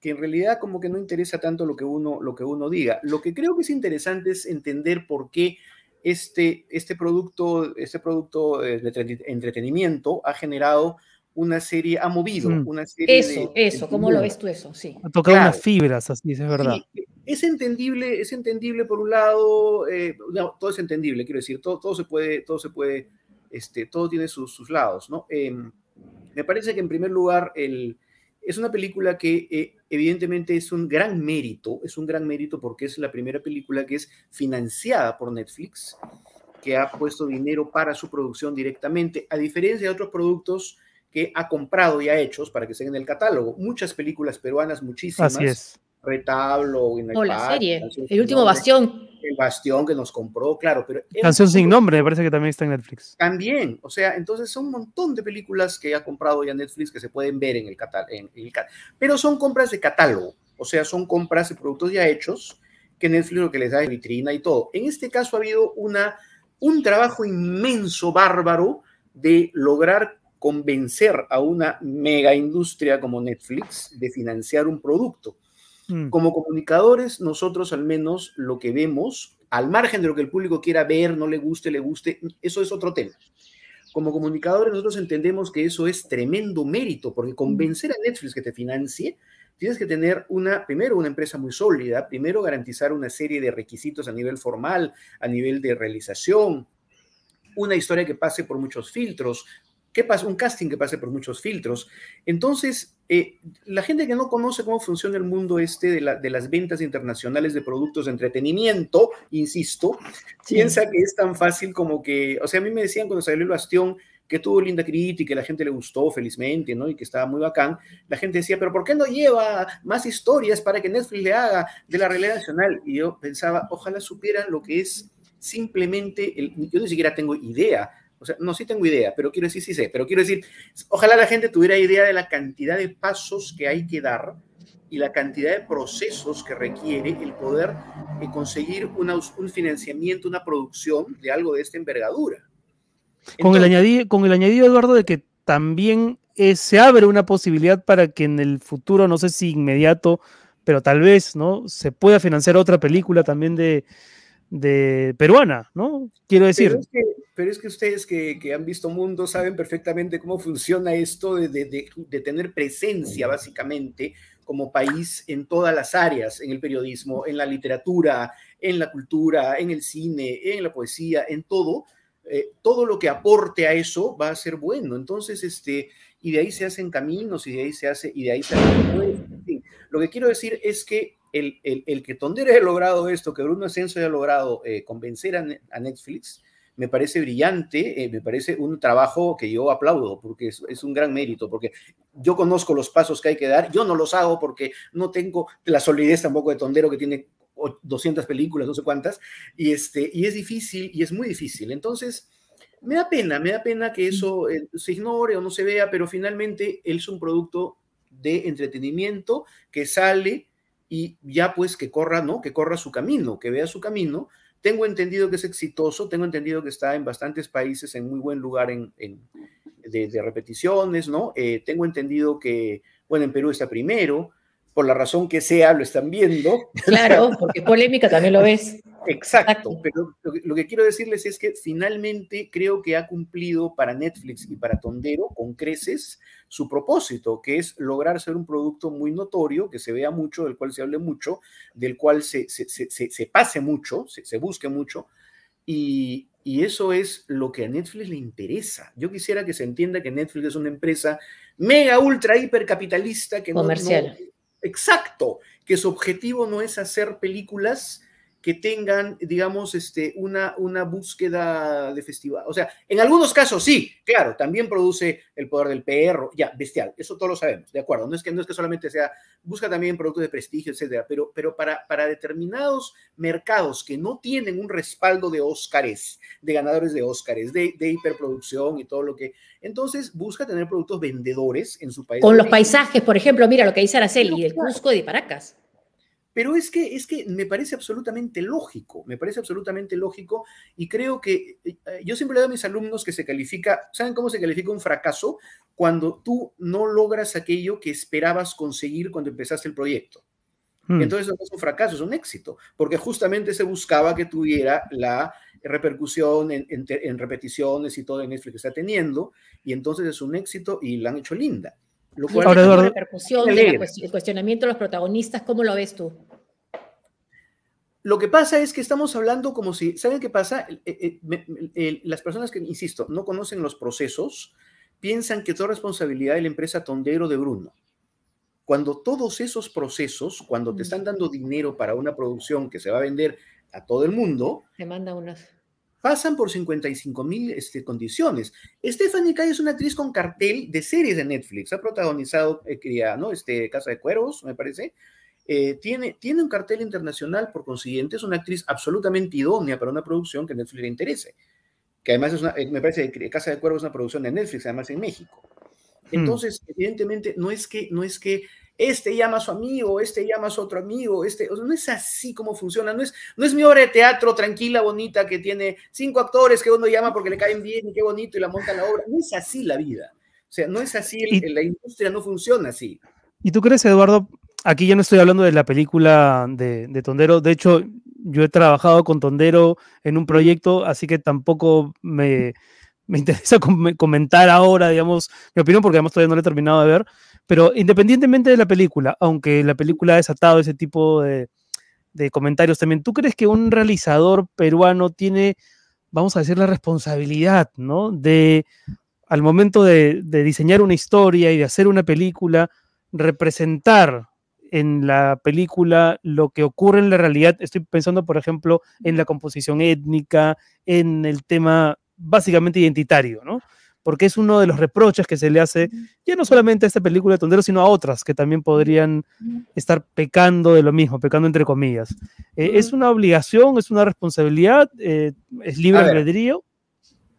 que en realidad como que no interesa tanto lo que uno, lo que uno diga. Lo que creo que es interesante es entender por qué este, este producto, este producto eh, de entretenimiento ha generado una serie, ha movido mm. una serie. Eso, eso, ¿cómo lo ves tú eso? Sí. Ha tocado unas fibras, así es verdad. es entendible, es entendible por un lado, eh, todo es entendible, quiero decir, todo, todo se puede, todo se puede, este, todo tiene sus, sus lados, ¿no? Em, me parece que en primer lugar el, es una película que eh, evidentemente es un gran mérito, es un gran mérito porque es la primera película que es financiada por Netflix, que ha puesto dinero para su producción directamente, a diferencia de otros productos que ha comprado ya hechos para que estén en el catálogo. Muchas películas peruanas, muchísimas. Así es retablo. o la serie, el último bastión. El bastión que nos compró, claro. pero Canción sin nombre, me parece que también está en Netflix. También, o sea, entonces son un montón de películas que ha comprado ya Netflix que se pueden ver en el catálogo. Pero son compras de catálogo, o sea, son compras de productos ya hechos que Netflix lo que les da de vitrina y todo. En este caso ha habido una, un trabajo inmenso, bárbaro, de lograr convencer a una mega industria como Netflix de financiar un producto. Mm. Como comunicadores, nosotros al menos lo que vemos, al margen de lo que el público quiera ver, no le guste, le guste, eso es otro tema. Como comunicadores, nosotros entendemos que eso es tremendo mérito, porque convencer a Netflix que te financie, tienes que tener una, primero, una empresa muy sólida, primero garantizar una serie de requisitos a nivel formal, a nivel de realización, una historia que pase por muchos filtros, ¿Qué pasa? Un casting que pase por muchos filtros. Entonces, eh, la gente que no conoce cómo funciona el mundo este de, las ventas internacionales de productos de entretenimiento, insisto, piensa que es tan fácil como que, o sea, a mí me decían cuando salió el Bastión que tuvo linda crítica, que la gente le gustó felizmente, ¿no? Y que estaba muy bacán. La gente decía, pero ¿por qué no lleva más historias para que Netflix le haga de la realidad nacional? Y yo pensaba, ojalá supieran lo que es simplemente, el, yo ni siquiera tengo idea o sea, no, sí tengo idea, pero quiero decir, sí sé, pero quiero decir, ojalá la gente tuviera idea de la cantidad de pasos que hay que dar y la cantidad de procesos que requiere el poder eh, conseguir un financiamiento, una producción de algo de esta envergadura. con, el añadido, con el añadido, Eduardo, de que también eh, se abre una posibilidad para que en el futuro, no sé si inmediato, pero tal vez, ¿no? Se pueda financiar otra película también de, de peruana, ¿no? Quiero decir. Pero es que, ustedes que, han visto mundo saben perfectamente cómo funciona esto de, tener presencia, básicamente, como país en todas las áreas, en el periodismo, en la literatura, en la cultura, en el cine, en la poesía, en todo. Eh, todo lo que aporte a eso va a ser bueno. Entonces, este, y de ahí se hacen caminos y de ahí se hace, y de ahí se hace. Lo que quiero decir es que el, el, que Tondero haya logrado esto, que Bruno Ascenso haya logrado eh, convencer a, Netflix, me parece brillante, eh, me parece un trabajo que yo aplaudo, porque es, un gran mérito, porque yo conozco los pasos que hay que dar, yo no los hago porque no tengo la solidez tampoco de Tondero que tiene 200 películas, no sé cuántas, y, este, y es difícil, y es muy difícil. Entonces, me da pena, me da pena que eso eh, se ignore o no se vea, pero finalmente él es un producto de entretenimiento que sale y ya pues que corra, ¿no? Que corra su camino, que vea su camino. Tengo entendido que es exitoso, tengo entendido que está en bastantes países en muy buen lugar en, de, repeticiones, ¿no? Eh, tengo entendido que, bueno, en Perú está primero, por la razón que sea, lo están viendo. Claro, porque polémica también lo ves. Exacto, pero lo que, quiero decirles es que finalmente creo que ha cumplido para Netflix y para Tondero con creces su propósito, que es lograr ser un producto muy notorio, que se vea mucho, del cual se hable mucho, del cual se, se, pase mucho, se, busque mucho, y, eso es lo que a Netflix le interesa. Yo quisiera que se entienda que Netflix es una empresa mega, ultra, hipercapitalista que Comercial. exacto, que su objetivo no es hacer películas que tengan, digamos, este, una, una búsqueda de festival. O sea, en algunos casos sí, claro, también produce el poder del perro, ya, bestial, eso todos lo sabemos, de acuerdo. No es que, no es que solamente sea, busca también productos de prestigio, etcétera, pero, pero para, para determinados mercados que no tienen un respaldo de Óscares, de ganadores de Óscares, de, de hiperproducción y todo lo que. Entonces, busca tener productos vendedores en su país. Con los paisajes, por ejemplo, mira lo que dice Araceli, el Cusco de Paracas. Pero es que, es que me parece absolutamente lógico, me parece absolutamente lógico y creo que eh, yo siempre le doy a mis alumnos que se califica, ¿saben cómo se califica un fracaso? Cuando tú no logras aquello que esperabas conseguir cuando empezaste el proyecto. Hmm. Entonces no es un fracaso, es un éxito, porque justamente se buscaba que tuviera la repercusión en, repeticiones y todo en Netflix que está teniendo, y entonces es un éxito y la han hecho linda. Lo cual la repercusión, el cuestionamiento de los protagonistas, ¿cómo lo ves tú? Lo que pasa es que estamos hablando como si, ¿saben qué pasa? Eh, eh, las personas que, insisto, no conocen los procesos, piensan que toda responsabilidad de la empresa Tondero de Bruno. Cuando todos esos procesos, cuando te están dando dinero para una producción que se va a vender a todo el mundo, te manda unas pasan por 55 mil este, condiciones. Stephanie Calle es una actriz con cartel de series de Netflix, ha protagonizado eh, ¿no? este, Casa de Cueros, me parece. Eh, tiene, tiene un cartel internacional, por consiguiente, es una actriz absolutamente idónea para una producción que Netflix le interese. Que además es una, eh, me parece que Casa de Cuervos es una producción de Netflix, además en México. Hmm. Entonces, evidentemente, no es que, no es que este llama a su amigo, este llama a su otro amigo, este, no es así como funciona, no es, no es mi obra de teatro tranquila, bonita, que tiene cinco actores que uno llama porque le caen bien y qué bonito y la monta la obra, no es así la vida, o sea, no es así, la industria no funciona así. ¿Y tú crees, Eduardo? Aquí ya no estoy hablando de la película de, de Tondero, de hecho, yo he trabajado con Tondero en un proyecto, así que tampoco me, me interesa comentar ahora, digamos, mi opinión, porque además todavía no lo he terminado de ver, pero independientemente de la película, aunque la película ha desatado ese tipo de, comentarios también, ¿tú crees que un realizador peruano tiene, vamos a decir, la responsabilidad, ¿no? De, al momento de, diseñar una historia y de hacer una película, representar en la película lo que ocurre en la realidad. Estoy pensando, por ejemplo, en la composición étnica, en el tema básicamente identitario, ¿no? porque es uno de los reproches que se le hace ya no solamente a esta película de Tondero, sino a otras que también podrían estar pecando de lo mismo, pecando entre comillas. Eh, ¿Es una obligación, es una responsabilidad, eh, es libre albedrío?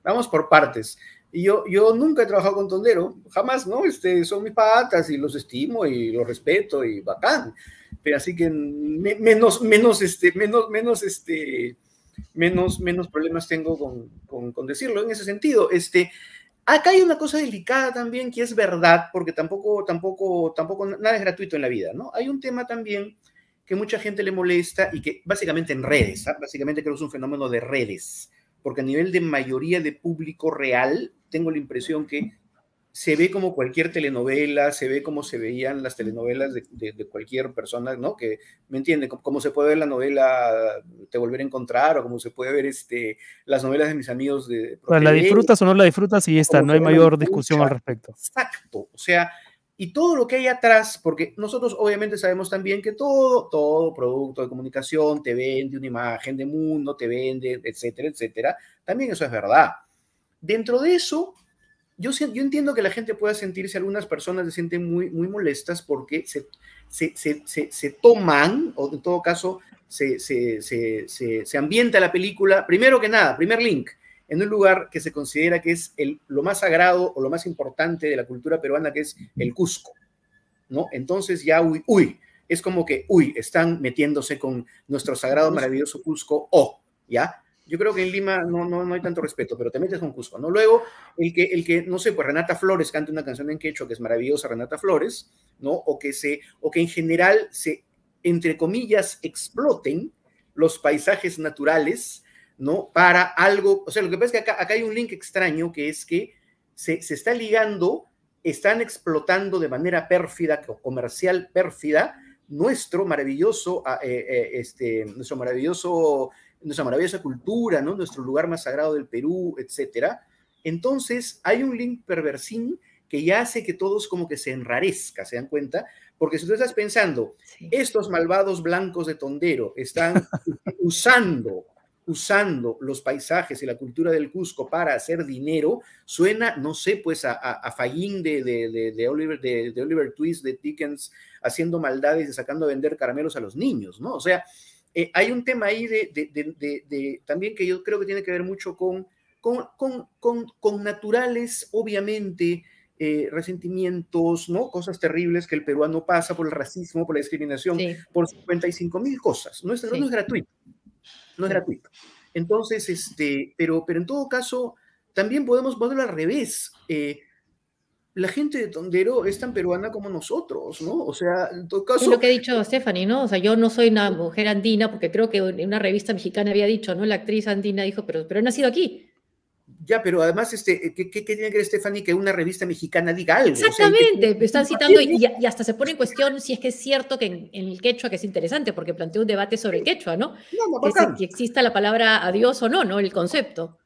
Vamos por partes. Yo, yo nunca he trabajado con Tondero, jamás, ¿no? Este, son mis patas y los estimo y los respeto y bacán. Pero así que menos, menos, este, menos, menos, este, menos, menos problemas tengo con, con, decirlo en ese sentido. Este, Acá hay una cosa delicada también que es verdad, porque tampoco, tampoco, tampoco nada es gratuito en la vida, ¿no? Hay un tema también que mucha gente le molesta y que básicamente en redes, ¿ah? básicamente creo que es un fenómeno de redes, porque a nivel de mayoría de público real, tengo la impresión que se ve como cualquier telenovela, se ve como se veían las telenovelas de, cualquier persona, ¿no? Que, ¿me entiende? Como, se puede ver la novela Te Volver a Encontrar o como se puede ver este, las novelas de mis amigos de... ¿La disfrutas o no la disfrutas? Y está, no hay mayor discusión al respecto. Exacto, o sea, y todo lo que hay atrás, porque nosotros obviamente sabemos también que todo, todo producto de comunicación te vende una imagen de mundo, te vende, etcétera, etcétera. También eso es verdad. Dentro de eso, yo, yo entiendo que la gente pueda sentirse, algunas personas se sienten muy, muy molestas porque se, se, se, se toman, o en todo caso, se, se, ambienta la película, primero que nada, primer link, en un lugar que se considera que es el, lo más sagrado o lo más importante de la cultura peruana, que es el Cusco, ¿no? Entonces ya, uy, uy, es como que, uy, están metiéndose con nuestro sagrado, maravilloso Cusco, o, ¿ya? Yo creo que en Lima no, no, no, hay tanto respeto, pero te metes con Cusco, ¿no? Luego, el que, el que, no sé, pues Renata Flores canta una canción en quechua que es maravillosa, Renata Flores, ¿no? O que, se, o que en general se, entre comillas, exploten los paisajes naturales, ¿no? Para algo, o sea, lo que pasa es que acá, acá hay un link extraño que es que se, se está ligando, están explotando de manera pérfida, comercial pérfida, nuestro maravilloso, ah, eh, eh, este, nuestro maravilloso nuestra maravillosa cultura, ¿no? Nuestro lugar más sagrado del Perú, etcétera. Entonces, hay un link perversín que ya hace que todos como que se enrarezca, ¿se dan cuenta? Porque si tú estás pensando, estos malvados blancos de Tondero están usando, usando los paisajes y la cultura del Cusco para hacer dinero, suena, no sé, pues a, a, Fallín de, de, Oliver, de, Oliver Twist, de Dickens, haciendo maldades y sacando a vender caramelos a los niños, ¿no? O sea, eh, hay un tema ahí de, también que yo creo que tiene que ver mucho con, con, naturales, obviamente, eh, resentimientos, ¿no? Cosas terribles que el peruano pasa por el racismo, por la discriminación, por 55 mil cosas. No es, no es gratuito. No es gratuito. Entonces, este, pero, pero en todo caso, también podemos ponerlo al revés. Eh, la gente de Tondero es tan peruana como nosotros, ¿no? O sea, en todo caso... Es lo que ha dicho Stephanie, ¿no? O sea, yo no soy una mujer andina, porque creo que en una revista mexicana había dicho, ¿no? La actriz andina dijo, pero, pero he nacido aquí. Ya, pero además, este, ¿qué, qué, tiene que ver Stephanie que una revista mexicana diga algo? Exactamente, están citando y, hasta se pone en cuestión si es que es cierto que en, el quechua, que es interesante, porque planteó un debate sobre el quechua, ¿no? no, no que, exista la palabra adiós o no, ¿no? El concepto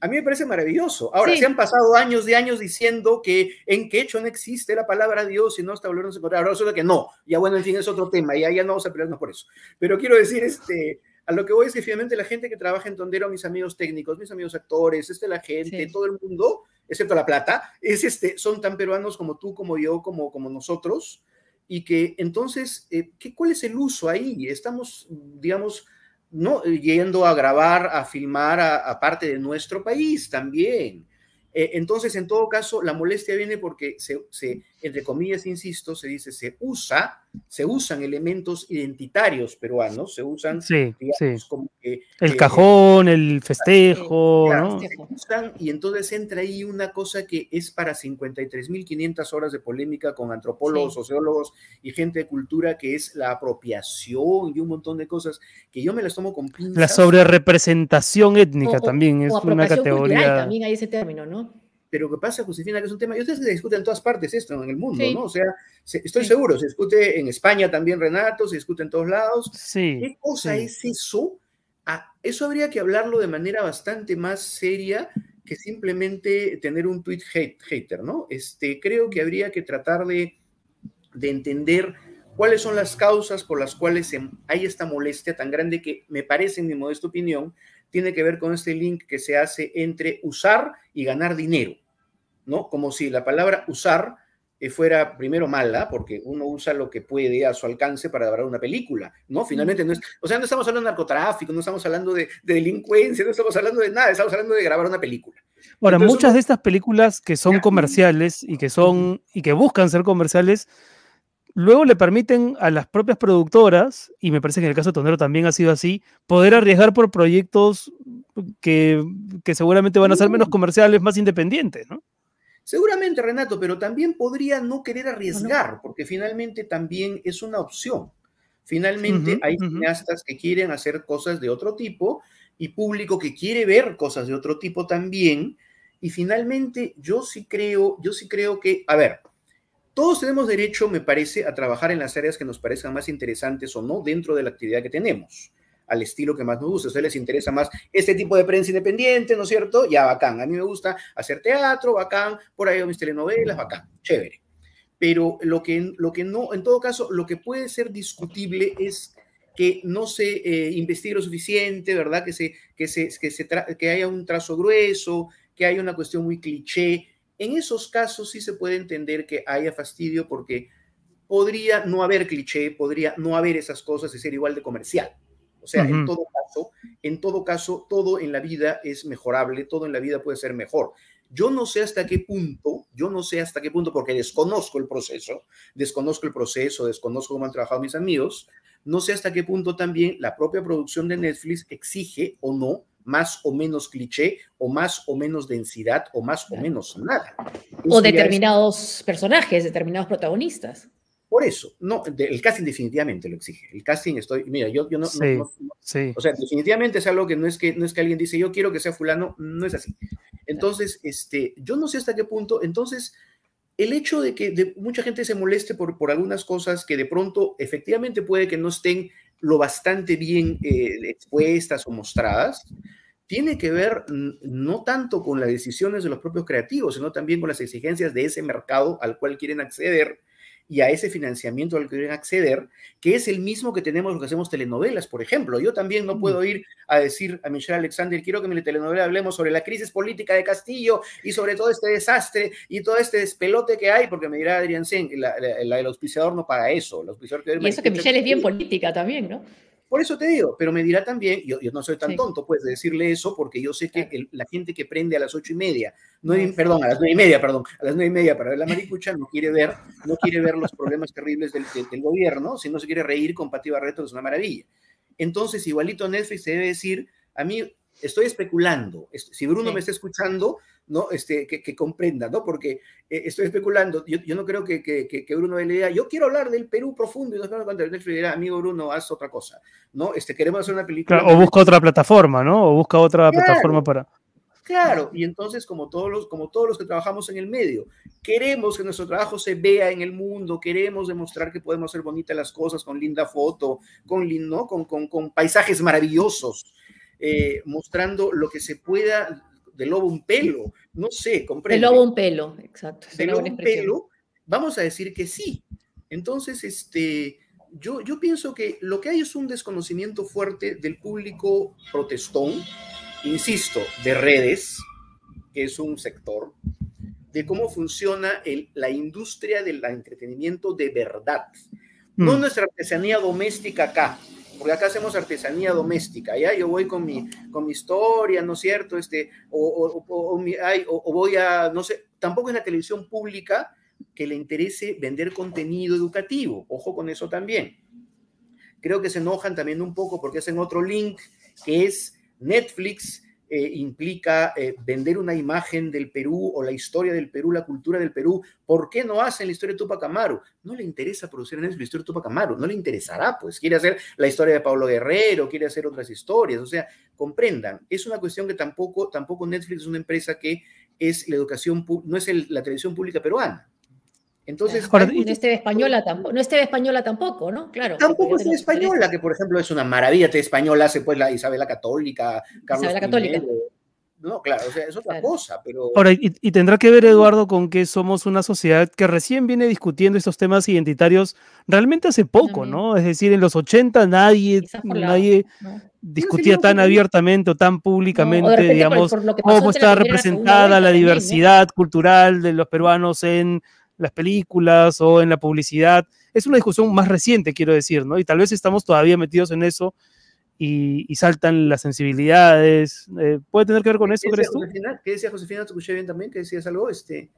a mí me parece maravilloso. Ahora, se han pasado años de años diciendo que en quechua no existe la palabra Dios y no está volviendo a encontrar. Ahora resulta que no. Ya bueno, en fin, es otro tema. Ya, ya no vamos a pelearnos por eso. Pero quiero decir, este, a lo que voy es que finalmente la gente que trabaja en Tondero, mis amigos técnicos, mis amigos actores, este, la gente, todo el mundo, excepto La Plata, es este, son tan peruanos como tú, como yo, como, como nosotros. Y que entonces, eh, ¿qué, ¿cuál es el uso ahí? Estamos, digamos, no yendo a grabar, a filmar a, parte de nuestro país también. Eh, entonces, en todo caso, la molestia viene porque se, entre comillas, insisto, se dice, se usa, se usan elementos identitarios peruanos, se usan, sí, como que, el cajón, el festejo, ¿no? y entonces entra ahí una cosa que es para 53.500 horas de polémica con antropólogos, sociólogos y gente de cultura, que es la apropiación y un montón de cosas que yo me las tomo con pinzas. La sobrerepresentación étnica también es una categoría. También hay ese término, ¿no? Pero ¿qué pasa, Josefina? Que es un tema, y ustedes se discute en todas partes esto, en el mundo, ¿no? O sea, estoy seguro, se discute en España también, Renato, se discute en todos lados. Sí. ¿Qué cosa es eso? Ah, eso habría que hablarlo de manera bastante más seria que simplemente tener un tweet hate, hater, ¿no? Este, creo que habría que tratar de, de entender cuáles son las causas por las cuales hay esta molestia tan grande que me parece, en mi modesta opinión, tiene que ver con este link que se hace entre usar y ganar dinero, ¿no? Como si la palabra usar eh, fuera primero mala, porque uno usa lo que puede a su alcance para grabar una película, ¿no? Finalmente, no es, o sea, no estamos hablando de narcotráfico, no estamos hablando de, delincuencia, no estamos hablando de nada, estamos hablando de grabar una película. Ahora, muchas de estas películas que son comerciales y que son y que buscan ser comerciales, luego le permiten a las propias productoras, y me parece que en el caso de Tonero también ha sido así, poder arriesgar por proyectos que, seguramente van a ser menos comerciales, más independientes, ¿no? Seguramente, Renato, pero también podría no querer arriesgar, porque finalmente también es una opción. Finalmente hay cineastas que quieren hacer cosas de otro tipo y público que quiere ver cosas de otro tipo también. Y finalmente yo sí creo, yo sí creo que, a ver, todos tenemos derecho, me parece, a trabajar en las áreas que nos parezcan más interesantes o no dentro de la actividad que tenemos, al estilo que más nos gusta. A ustedes les interesa más este tipo de prensa independiente, ¿no es cierto? Ya, bacán. A mí me gusta hacer teatro, bacán. Por ahí mis telenovelas, bacán. Chévere. pero lo que, lo que no, en todo caso, lo que puede ser discutible es que no se eh, investigue lo suficiente, ¿verdad? Que, se, que, se, que, se que haya un trazo grueso, que haya una cuestión muy cliché. En esos casos sí se puede entender que haya fastidio porque podría no haber cliché, podría no haber esas cosas y ser igual de comercial. O sea, en todo caso, en todo caso, todo en la vida es mejorable, todo en la vida puede ser mejor. Yo no sé hasta qué punto, yo no sé hasta qué punto, porque desconozco el proceso, desconozco el proceso, desconozco cómo han trabajado mis amigos, no sé hasta qué punto también la propia producción de Netflix exige o no más o menos cliché o más o menos densidad o más o menos nada. o determinados personajes, determinados protagonistas. Por eso, no, el casting definitivamente lo exige. El casting estoy, mira, yo, yo no, sí, o sea, definitivamente es algo que no es que no es que alguien dice yo quiero que sea fulano, no es así. Entonces, este, yo no sé hasta qué punto, entonces el hecho de que mucha gente se moleste por, por algunas cosas que de pronto efectivamente puede que no estén lo bastante bien eh, expuestas o mostradas, tiene que ver no tanto con las decisiones de los propios creativos, sino también con las exigencias de ese mercado al cual quieren acceder y a ese financiamiento al que quieren acceder, que es el mismo que tenemos los que hacemos telenovelas, por ejemplo. Yo también no puedo ir a decir a Michelle Alexander, quiero que en mi telenovela hablemos sobre la crisis política de Castillo y sobre todo este desastre y todo este despelote que hay, porque me dirá Adrián Sen, el auspiciador no paga eso. El auspiciador que y eso que Michelle es bien política también, ¿no? Por eso te digo, pero me dirá también, yo, yo no soy tan tonto, pues, de decirle eso, porque yo sé que la gente que prende a las ocho y media, perdón, a las nueve y media, perdón, a las nueve y media para ver la maricucha, no quiere ver, no quiere ver los problemas terribles del, del, gobierno, sino se quiere reír con Pati Barreto, es una maravilla. Entonces, igualito Netflix se debe decir, a mí estoy especulando, si Bruno me está escuchando, ¿no? Este, que, comprenda, ¿no? Porque eh, estoy especulando, yo, yo, no creo que, que, que Bruno le diga, yo quiero hablar del Perú profundo, y no cuando Netflix dirá, amigo Bruno, haz otra cosa, ¿no? Este, queremos hacer una película. o busca otra plataforma, ¿no? O busca otra plataforma para... Claro, y entonces como todos, los, como todos los que trabajamos en el medio, queremos que nuestro trabajo se vea en el mundo, queremos demostrar que podemos hacer bonitas las cosas con linda foto, con, ¿no? con, con, con paisajes maravillosos, eh, mostrando lo que se pueda de lobo un pelo, no sé, comprende. De lobo un pelo, exacto. De lobo un pelo, vamos a decir que sí. Entonces, este, yo, yo pienso que lo que hay es un desconocimiento fuerte del público protestón, insisto, de redes, que es un sector, de cómo funciona el, la industria del entretenimiento de verdad. No mm. nuestra artesanía doméstica acá, porque acá hacemos artesanía doméstica, ¿ya? Yo voy con mi, con mi historia, ¿no es cierto? Este, o, o, voy a, no sé, tampoco es la televisión pública que le interese vender contenido educativo, ojo con eso también. Creo que se enojan también un poco porque hacen otro link que es Netflix eh, implica eh, vender una imagen del Perú o la historia del Perú, la cultura del Perú. ¿Por qué no hacen la historia de Tupac Amaru? No le interesa producir en la historia de Tupac Amaru, no le interesará, pues quiere hacer la historia de Pablo Guerrero, quiere hacer otras historias, o sea, comprendan, es una cuestión que tampoco, tampoco Netflix es una empresa que es la educación, no es la televisión pública peruana. Entonces, no es TV española tampoco, no es española tampoco, ¿no? Claro. Tampoco es TV española, que por ejemplo es una maravilla TV española, hace pues la Isabela Católica, Carlos Isabela Católica. No, claro, o sea, es otra cosa, pero... Ahora, y, tendrá que ver, Eduardo, con que somos una sociedad que recién viene discutiendo estos temas identitarios realmente hace poco, ¿no? Es decir, en los 80 nadie, nadie discutía tan abiertamente o tan públicamente, digamos, cómo está representada la diversidad cultural de los peruanos en las películas o en la publicidad. Es una discusión más reciente, quiero decir, ¿no? Y tal vez estamos todavía metidos en eso y, saltan las sensibilidades. Eh, ¿Puede tener que ver con eso, crees tú? ¿Qué decía Josefina? ¿Te escuché bien también? ¿Que decías algo? Este...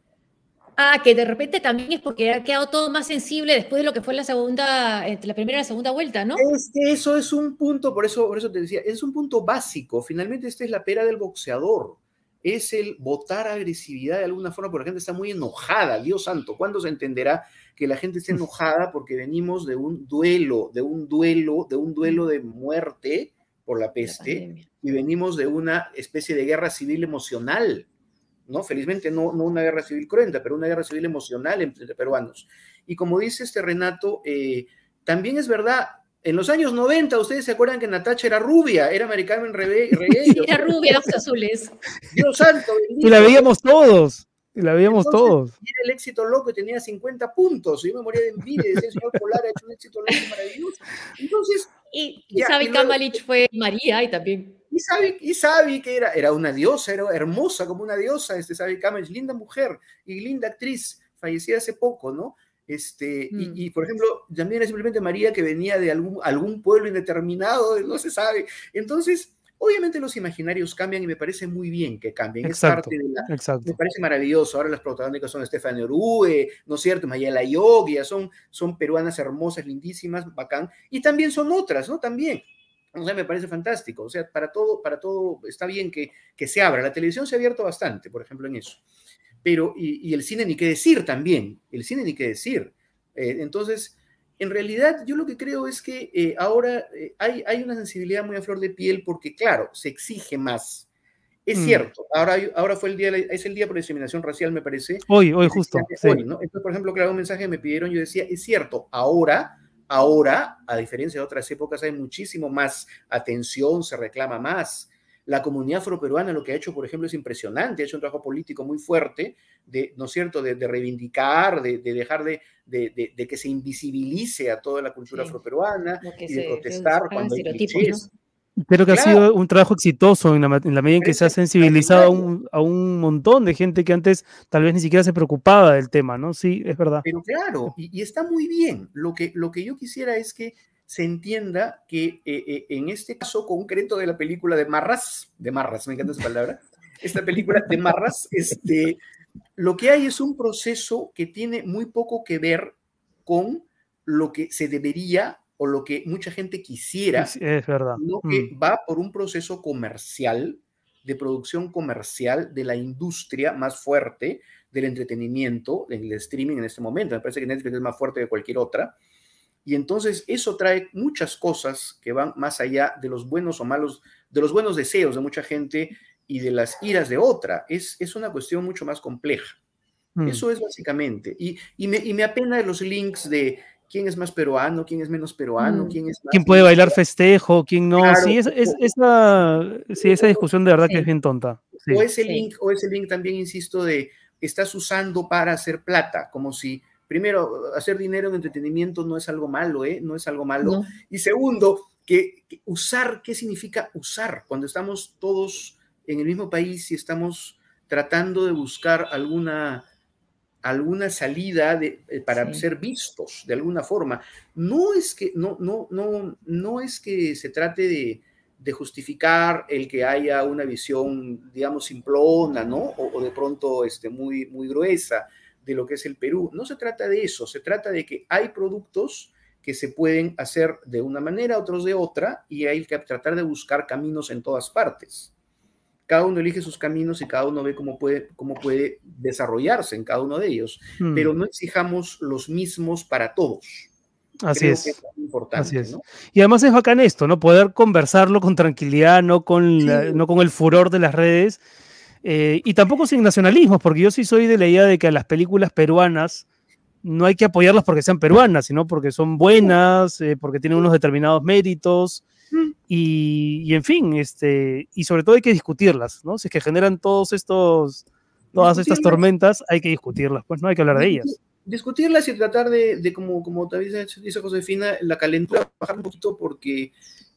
Ah, que de repente también es porque ha quedado todo más sensible después de lo que fue la segunda, la primera y la segunda vuelta, ¿no? Es eso es un punto, por eso, por eso te decía, es un punto básico. Finalmente, esta es la pera del boxeador es el votar agresividad de alguna forma, porque la gente está muy enojada, Dios santo, ¿cuándo se entenderá que la gente está enojada porque venimos de un duelo, de un duelo, de un duelo de muerte por la peste y venimos de una especie de guerra civil emocional, ¿no? Felizmente no, no una guerra civil cruenta, pero una guerra civil emocional entre peruanos. Y como dice este Renato, eh, también es verdad, en los años 90, ustedes se acuerdan que Natacha era rubia, era americana en Regueiro. era rubia, ojos azules. Dios santo. Y la veíamos todos. La veíamos Entonces, todos. Y era el éxito loco y tenía 50 puntos. Yo me moría de envidia. Decía, el señor Polar ha hecho un éxito loco maravilloso. Entonces, Y, y Ya, Sabi y luego- Kamalich fue María y también. y Sabi, y Sabi que era, era una diosa, era hermosa como una diosa, este Sabi Kamalich, linda mujer y linda actriz, fallecida hace poco, ¿no? Este, y- Mm. y, por ejemplo, también era simplemente María que venía de algún, algún pueblo indeterminado, no se sabe. Entonces, obviamente los imaginarios cambian y me parece muy bien que cambien. Exacto. Es parte de la, Exacto. me parece maravilloso. Ahora las protagónicas son Estefania Orue, ¿no es cierto? Mayela Yogia, son, son peruanas hermosas, lindísimas, bacán. Y también son otras, ¿no? También. O sea, me parece fantástico. O sea, para todo, para todo está bien que, que se abra. La televisión se ha abierto bastante, por ejemplo, en eso. Pero, y, y el cine ni qué decir también. El cine ni qué decir. Eh, entonces, en realidad, yo lo que creo es que eh, ahora eh, hay, hay una sensibilidad muy a flor de piel porque, claro, se exige más. Es Mm. cierto, ahora, ahora fue el día, es el día por discriminación racial, me parece. Hoy, hoy justo. sí. hoy, ¿no? Entonces, por ejemplo, claro, un mensaje que me pidieron, yo decía, es cierto, ahora, ahora, a diferencia de otras épocas, hay muchísimo más atención, se reclama más. La comunidad afroperuana lo que ha hecho, por ejemplo, es impresionante, ha hecho un trabajo político muy fuerte, de, ¿no es cierto?, de, de reivindicar, de, de dejar de, de- de- de que se invisibilice a toda la cultura Sí. afroperuana y de se- protestar hagan cuando hay clichés. Creo que ha Claro. sido un trabajo exitoso en la, en la medida en que se ha sensibilizado a un, a un montón de gente que antes tal vez ni siquiera se preocupaba del tema, ¿no? Sí, es verdad. Pero claro, y, y está muy bien. Lo que, lo que yo quisiera es que se entienda que eh, eh, en este caso concreto de la película de Marras, de Marras, me encanta esa palabra, esta película de Marras, este, lo que hay es un proceso que tiene muy poco que ver con lo que se debería o lo que mucha gente quisiera, Es, es verdad. sino que Mm. va por un proceso comercial, de producción comercial de la industria más fuerte del entretenimiento, del streaming en este momento. Me parece que Netflix es más fuerte que cualquier otra. Y entonces eso trae muchas cosas que van más allá de los buenos o malos, de los buenos deseos de mucha gente y de las iras de otra. Es, es una cuestión mucho más compleja. Mm. Eso es básicamente. Y, y, me, y me apena de los links de quién es más peruano, quién es menos peruano, Mm. quién es más... ¿Quién puede bailar festejo? ¿Quién no? Claro. Sí, es, es- esa, sí, esa discusión de verdad que Sí. es bien tonta. Sí. O ese link, o ese link también, insisto, de estás usando para hacer plata, como si, primero, hacer dinero en entretenimiento no es algo malo, ¿eh? No es algo malo. ¿no? Y segundo, que, que usar, ¿qué significa usar? Cuando estamos todos en el mismo país y estamos tratando de buscar alguna, alguna salida de, eh, para Sí. ser vistos de alguna forma. No es que, no, no, no, no es que se trate de, de justificar el que haya una visión, digamos, simplona, ¿no? O, o de pronto este, muy, muy gruesa de lo que es el Perú. No se trata de eso, se trata de que hay productos que se pueden hacer de una manera, otros de otra, y hay que tratar de buscar caminos en todas partes. Cada uno elige sus caminos y cada uno ve cómo puede, cómo puede desarrollarse en cada uno de ellos, Mm. pero no exijamos los mismos para todos. Así Creo es. es muy importante, así es. ¿no? Y además es bacán esto, ¿no? Poder conversarlo con tranquilidad, no con, la- no con el furor de las redes. Eh, y tampoco sin nacionalismos, porque yo sí soy de la idea de que a las películas peruanas no hay que apoyarlas porque sean peruanas, sino porque son buenas, eh, porque tienen unos determinados méritos. Y, y en fin, este, y sobre todo hay que discutirlas, ¿no? Si es que generan todos estos, todas estas tormentas, hay que discutirlas, pues no hay que hablar de ellas. Discutirlas y tratar de, de como, como también dice Josefina, la calentura, bajar un poquito porque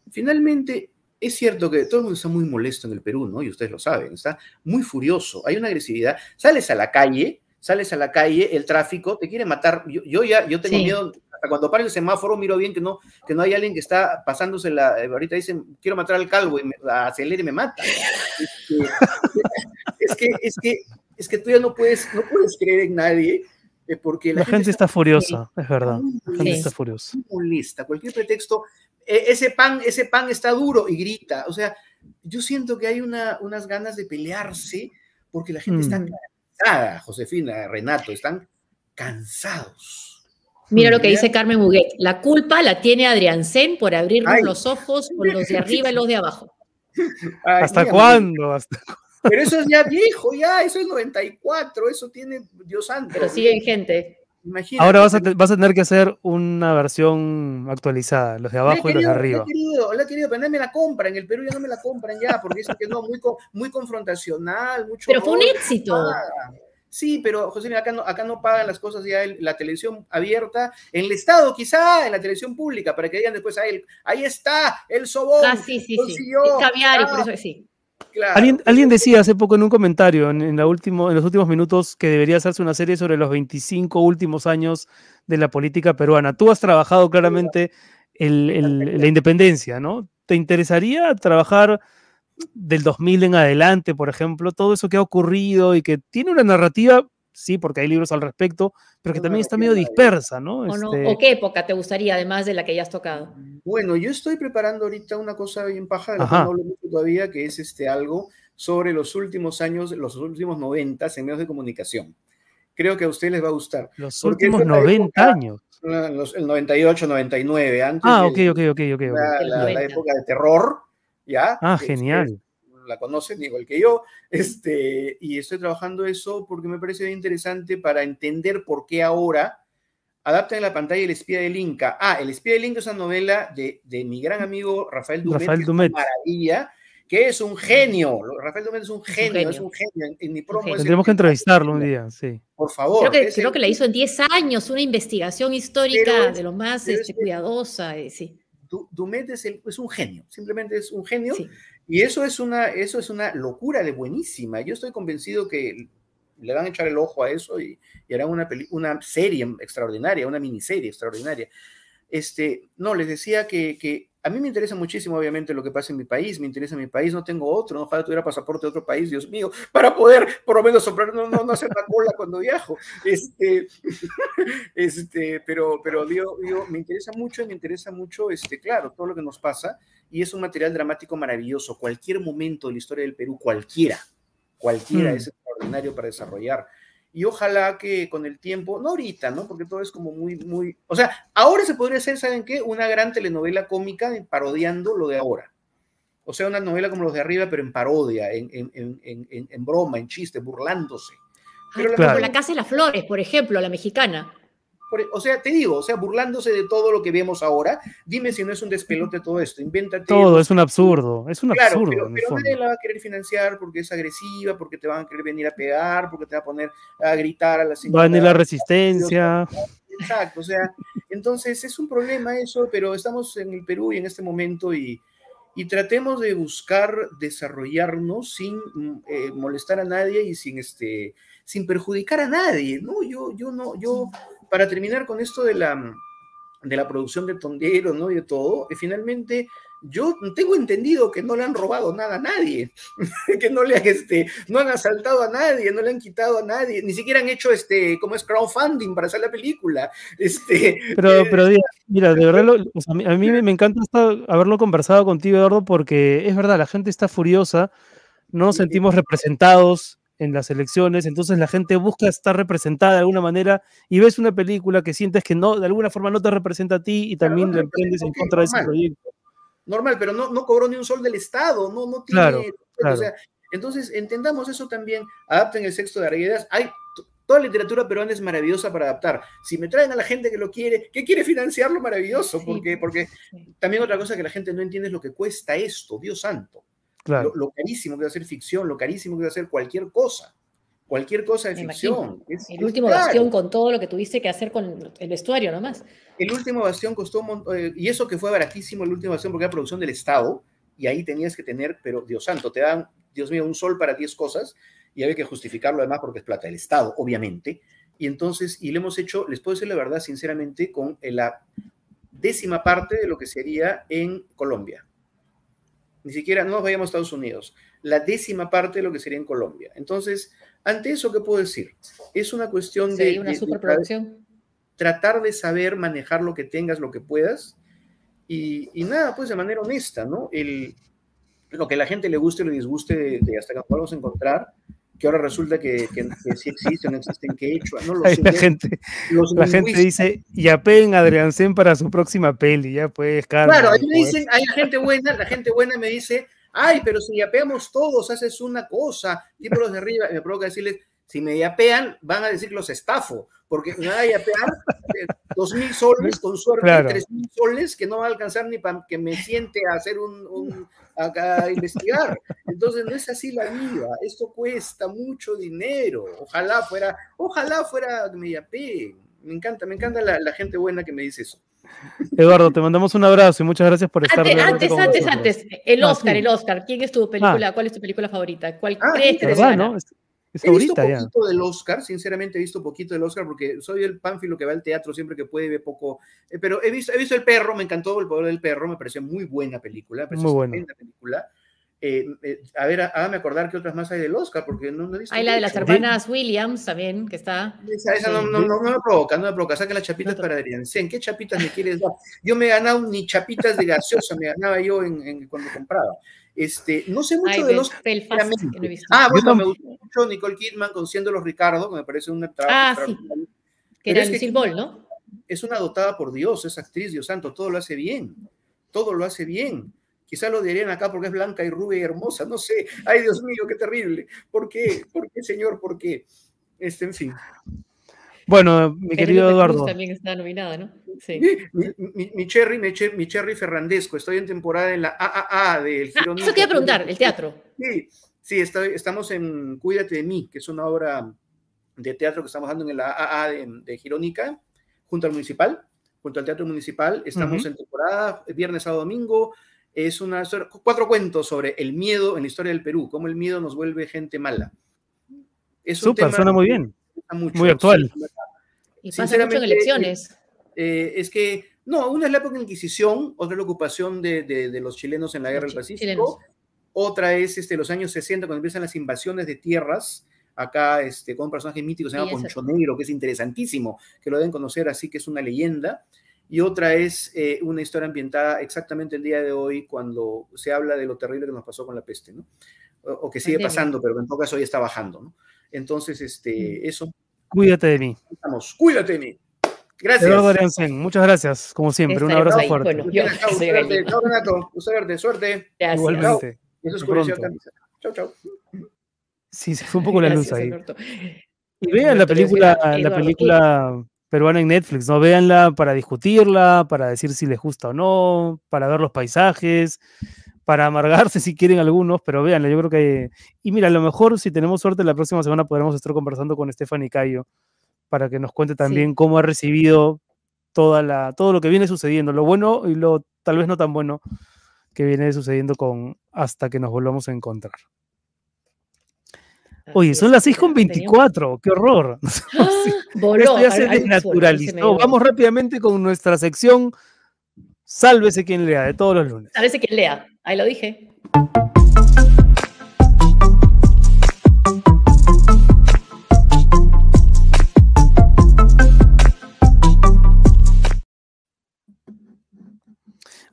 finalmente es cierto que todo el mundo está muy molesto en el Perú, ¿no? Y ustedes lo saben, está muy furioso, hay una agresividad. Sales a la calle, sales a la calle, el tráfico te quiere matar. Yo, yo ya, yo tengo Sí. miedo, hasta cuando para el semáforo miro bien que no, que no hay alguien que está pasándose la, eh, ahorita dicen, quiero matar al calvo y me acelera y me mata. Es que, es que, es que tú ya no puedes, no puedes creer en nadie eh, porque La gente está furiosa, es verdad. La gente Sí. está furiosa. molesta, cualquier pretexto, ese pan, ese pan está duro y grita. O sea, yo siento que hay una, unas ganas de pelearse porque la gente está Mm. cansada, Josefina, Renato, están cansados. Mira lo que dice Carmen Muguet. La culpa la tiene Adrián Sen por abrirnos Ay. los ojos con los de arriba y los de abajo. Ay, ¿Hasta mira, cuándo? ¿Hasta Pero eso es ya viejo, ya, eso es 94, eso tiene, Dios santo. Pero siguen gente. Imagínate. Ahora vas a, te- vas a tener que hacer una versión actualizada, los de abajo y los de arriba. La he querido, la he querido, pero no me la compran. En el Perú ya no me la compran ya, porque dicen que no, muy, muy confrontacional, mucho. Pero fue un éxito. nada. Sí, pero José, acá no, acá no pagan las cosas ya en la televisión abierta, en el Estado quizá, en la televisión pública, para que digan después a él, ahí está el sobón. Ah, sí, sí, sí. El caviar y por eso sí. ¿Alguien, decía hace poco en un comentario, en, la último, en los últimos minutos, que debería hacerse una serie sobre los 25 últimos años de la política peruana. Tú has trabajado claramente la independencia, ¿no? ¿Te interesaría trabajar del 2000 en adelante, por ejemplo, todo eso que ha ocurrido y que tiene una narrativa, sí, porque hay libros al respecto, pero que también está medio dispersa, ¿no? ¿O, este ¿O qué época te gustaría, además de la que ya has tocado? Bueno, yo estoy preparando ahorita una cosa bien paja, de la que no hablo mucho todavía, que es este algo sobre los últimos años, los últimos 90 en medios de comunicación. Creo que a ustedes les va a gustar. Los últimos 90 años. el 98, 99, antes. Ah, ok, ok, ok, ok. la época de terror, ¿ya? Ah, genial. La conocen igual que yo, este, y estoy trabajando eso porque me parece bien interesante para entender por qué ahora adaptan en la pantalla El espía del Inca. Ah, El espía del Inca es una novela de, de mi gran amigo Rafael Dumet, Rafael Dumet. maravilla, que es un genio. Rafael Dumet es un genio, es un genio. En, mi promo Tendremos que entrevistarlo un día, sí. Por favor. Creo que, creo que la hizo en 10 años, una investigación histórica de lo más este, cuidadosa, eh, sí. Dumet es, es, un genio, simplemente es un genio. Y eso es, una, eso es una locura de buenísima. Yo estoy convencido que le van a echar el ojo a eso y, harán una, una serie extraordinaria, una miniserie extraordinaria. Este, no, les decía que, que a mí me interesa muchísimo, obviamente, lo que pasa en mi país, me interesa mi país, no tengo otro, no ojalá tuviera pasaporte de otro país, Dios mío, para poder por lo menos soplar, no, no, hacer la cola cuando viajo. Este, este, pero, pero digo, me interesa mucho y me interesa mucho, este, claro, todo lo que nos pasa, y es un material dramático maravilloso. Cualquier momento de la historia del Perú, cualquiera, cualquiera mm. es extraordinario para desarrollar y ojalá que con el tiempo, no ahorita, ¿no? Porque todo es como muy, muy, o sea, ahora se podría hacer, ¿saben qué? Una gran telenovela cómica parodiando lo de ahora. O sea, una novela como los de arriba, pero en parodia, en, en, en, en broma, en chiste, burlándose. Pero la, la Casa de las Flores, por ejemplo, la mexicana. O sea, te digo, o sea, burlándose de todo lo que vemos ahora, dime si no es un despelote todo esto, invéntate. Todo, es un absurdo, es un absurdo. Pero, pero nadie la va a querer financiar porque es agresiva, porque te van a querer venir a pegar, porque te va a poner a gritar a la señora. Va a venir la resistencia. Exacto, o sea, entonces es un problema eso, pero estamos en el Perú y en este momento y, y tratemos de buscar desarrollarnos sin eh, molestar a nadie y sin este sin perjudicar a nadie, ¿no? Yo, yo no, yo para terminar con esto de la, de la producción de tonderos, ¿no? Y de todo, y finalmente yo tengo entendido que no le han robado nada a nadie, que no le han, este, no han asaltado a nadie, no le han quitado a nadie, ni siquiera han hecho este, como es crowdfunding para hacer la película. Este, pero, eh, pero mira, de verdad, a mí me encanta haberlo conversado contigo, Eduardo, porque es verdad, la gente está furiosa, no nos sentimos representados en las elecciones, entonces la gente busca estar representada de alguna manera y ves una película que sientes que no, de alguna forma no te representa a ti y también le emprendes en contra de ese proyecto. Normal, pero no, no cobró ni un sol del Estado, no, no tiene... O sea, entonces, entendamos eso también, adapten el sexto de Arguedas. Hay toda la literatura peruana es maravillosa para adaptar. Si me traen a la gente que lo quiere, que quiere financiarlo, maravilloso, porque, porque también otra cosa que la gente no entiende es lo que cuesta esto, Dios santo. Lo, carísimo que es hacer ficción, lo carísimo que es hacer cualquier cosa. Cualquier cosa de ficción. el último bastión con todo lo que tuviste que hacer con el vestuario nomás. El último bastión costó, eh, y eso que fue baratísimo, el último bastión, porque era producción del Estado, y ahí tenías que tener, pero Dios santo, te dan, Dios mío, un sol para 10 cosas, y había que justificarlo además porque es plata del Estado, obviamente. Y entonces, y lo hemos hecho, les puedo decir la verdad, sinceramente, con la décima parte de lo que sería en Colombia ni siquiera no nos vayamos a Estados Unidos, la décima parte de lo que sería en Colombia. Entonces, ante eso, ¿qué puedo decir? Es una cuestión de, una superproducción. tratar de saber manejar lo que tengas, lo que puedas, y, nada, pues de manera honesta, ¿no? El, lo que a la gente le guste o le disguste de, hasta que podamos encontrar, que ahora resulta que, que, sí existe o no existe en quechua. No lo la gente, la gente dice, ya peguen a Adriansen para su próxima peli, ya pues, Claro, ahí me dicen, hay gente buena, la gente buena me dice, ay, pero si yapeamos todos, haces una cosa, tipo los de arriba, y me provoca decirles, Si me yapean, van a decir que los estafo, porque me van a yapear eh, dos mil soles, con suerte, tres mil soles, que no va a alcanzar ni para que me siente a hacer un, a, investigar. Entonces no es así la vida, esto cuesta mucho dinero. Ojalá fuera, ojalá fuera que me encanta, me encanta la, la gente buena que me dice eso. Eduardo, te mandamos un abrazo y muchas gracias por estar Antes, antes, antes, antes, el ah, Oscar, el Oscar. ¿Quién es tu película? Ah. ¿Cuál es tu película favorita? ¿Cuál ah, crees que ¿no? He visto poquito del Oscar, sinceramente he visto poquito del Oscar porque soy el pánfilo que va al teatro siempre que puede, ve poco. Eh, pero he visto, he visto El Perro, me encantó El Poder del Perro, me pareció muy buena película, me muy buena película. Eh, eh, a ver, hágame acordar qué otras más hay del Oscar, porque no, no he visto. Hay la de las hermanas Williams también, que está. Esa, no, no, no, me provoca, no me provoca. Saquen las chapitas para Adrián. ¿En qué chapitas me quieres dar? Yo me he ganado ni chapitas de gaseosa, me ganaba yo en, cuando compraba. Este, no sé mucho de los. ah, bueno, me gustó mucho Nicole Kidman con Siendo los Ricardo, me parece una Ah, sí. Que era Lucille Ball, ¿no? Es una dotada por Dios, esa actriz, Dios santo, todo lo hace bien. Todo lo hace bien Quizá lo dirían acá porque es blanca y rubia y hermosa, no sé. Ay, Dios mío, qué terrible. ¿Por qué? ¿Por qué, señor? ¿Por qué? Este, en fin. Bueno, mi querido Eduardo. También está nominada, ¿no? Sí. Mi, cherry, mi, cherry Ferrandesco. Estoy en temporada en la AAA del. Ah, eso quería preguntar, el teatro. Sí, sí estamos en Cuídate de mí, que es una obra de teatro que estamos dando en la AAA de, de Girónica, junto al municipal, junto al teatro municipal. Estamos en temporada, viernes a domingo, es una cuatro cuentos sobre el miedo en la historia del Perú, cómo el miedo nos vuelve gente mala. Es Súper, suena muy bien. muy actual. y pasa mucho en elecciones. Eh, es que, no, una es la época de la Inquisición, otra es la ocupación de, los chilenos en la Guerra del Pacífico, otra es este, los años 60, cuando empiezan las invasiones de tierras, acá este, con un personaje mítico se llama Poncho Negro, que es interesantísimo, que lo deben conocer así, que es una leyenda y otra es eh, una historia ambientada exactamente el día de hoy cuando se habla de lo terrible que nos pasó con la peste, ¿no? O, que sigue pasando, pero en todo caso hoy está bajando, ¿no? Entonces, este, mm. eso. Cuídate de mí. Vamos, cuídate de mí. Gracias. Eduardo muchas gracias, como siempre. un abrazo fuerte. Bueno, yo, suerte, chao, Renato. Suerte, suerte. Igualmente. Eso es Chao, chao. Sí, se fue un poco la luz ahí. Y vean la película, la película peruana en Netflix, ¿no? Véanla para discutirla, para decir si les gusta o no, para ver los paisajes, para amargarse si quieren algunos, pero véanla, yo creo que... Y mira, a lo mejor si tenemos suerte la próxima semana podremos estar conversando con Stephanie Cayo para que nos cuente también cómo ha recibido toda la, todo lo que viene sucediendo, lo bueno y lo tal vez no tan bueno que viene sucediendo con hasta que nos volvamos a encontrar. Oye, son las 6 con 24, qué horror. ¡Ah! Esto ya se desnaturalizó. Vamos rápidamente con nuestra sección Sálvese quien lea, de todos los lunes. Sálvese quien lea, ahí lo dije.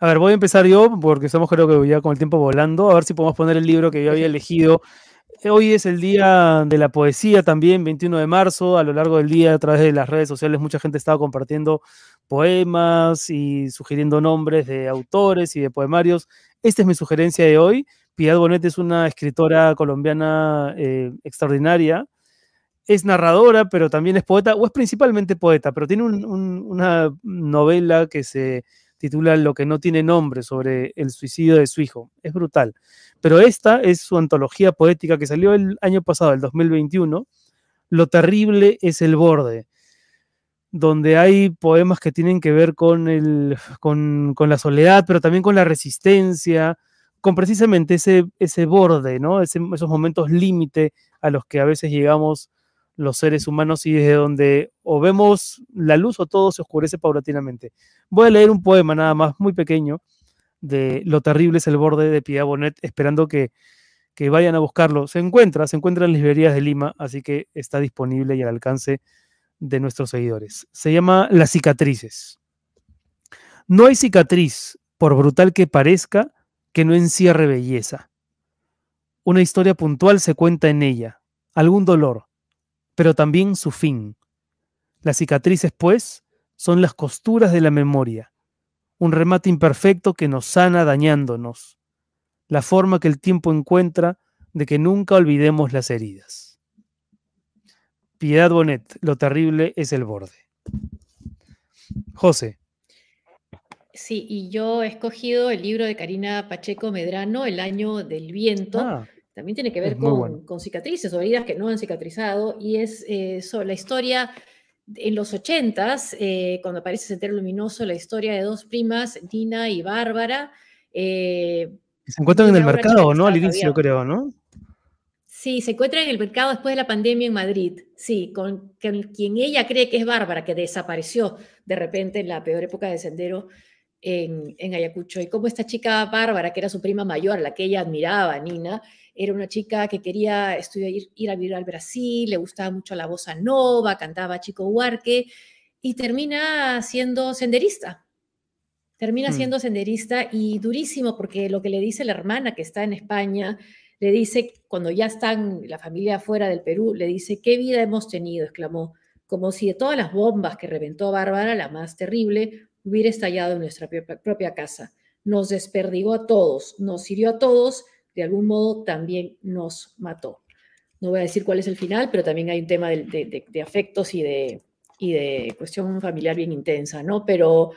A ver, voy a empezar yo, porque estamos creo que ya con el tiempo volando, a ver si podemos poner el libro que yo había elegido Hoy es el día de la poesía también, 21 de marzo. A lo largo del día, a través de las redes sociales, mucha gente estaba compartiendo poemas y sugiriendo nombres de autores y de poemarios. Esta es mi sugerencia de hoy. Piedad Bonet es una escritora colombiana eh, extraordinaria. Es narradora, pero también es poeta, o es principalmente poeta, pero tiene una novela que se titula Lo que no tiene nombre sobre el suicidio de su hijo. Es brutal. Pero esta es su antología poética que salió el año pasado, el 2021. Lo terrible es el borde, donde hay poemas que tienen que ver con, el, con, la soledad, pero también con la resistencia, con precisamente ese, ese borde, ¿no? esos momentos límite a los que a veces llegamos los seres humanos y desde donde o vemos la luz o todo se oscurece paulatinamente. Voy a leer un poema nada más, muy pequeño, de Lo terrible es el borde de Piedad Bonet, esperando que, que vayan a buscarlo. Se encuentra, se encuentra en las librerías de Lima, así que está disponible y al alcance de nuestros seguidores. Se llama Las cicatrices. No hay cicatriz, por brutal que parezca, que no encierre belleza. Una historia puntual se cuenta en ella, algún dolor, pero también su fin. Las cicatrices, pues, son las costuras de la memoria, un remate imperfecto que nos sana dañándonos, la forma que el tiempo encuentra de que nunca olvidemos las heridas. Piedad Bonet, lo terrible es el borde. José. Sí, y yo he escogido el libro de Karina Pacheco Medrano, El año del viento. Ah, También tiene que ver con, bueno. con cicatrices o heridas que no han cicatrizado y es eh, sobre la historia en los ochentas, eh, cuando aparece Sendero Luminoso, la historia de dos primas, Nina y Bárbara. eh, se encuentran en el mercado, ¿no? Al inicio, creo, ¿no? Sí, se encuentra en el mercado después de la pandemia en Madrid. Sí, con, con quien ella cree que es Bárbara, que desapareció de repente en la peor época de Sendero en, en Ayacucho. Y como esta chica Bárbara, que era su prima mayor, la que ella admiraba, Nina, era una chica que quería estudiar, ir, ir a vivir al Brasil, le gustaba mucho la bossa nova, cantaba Chico Huarque y termina siendo senderista. Termina Hmm. siendo senderista y durísimo porque lo que le dice la hermana que está en España, le dice, cuando ya están la familia fuera del Perú, le dice, ¿qué vida hemos tenido? exclamó, como si de todas las bombas que reventó Bárbara, la más terrible, hubiera estallado en nuestra propia, propia casa. Nos desperdigó a todos, nos hirió a todos, de algún modo también nos mató. No voy a decir cuál es el final, pero también hay un tema de, de- de- de afectos y de, y de cuestión familiar bien intensa, ¿no? Pero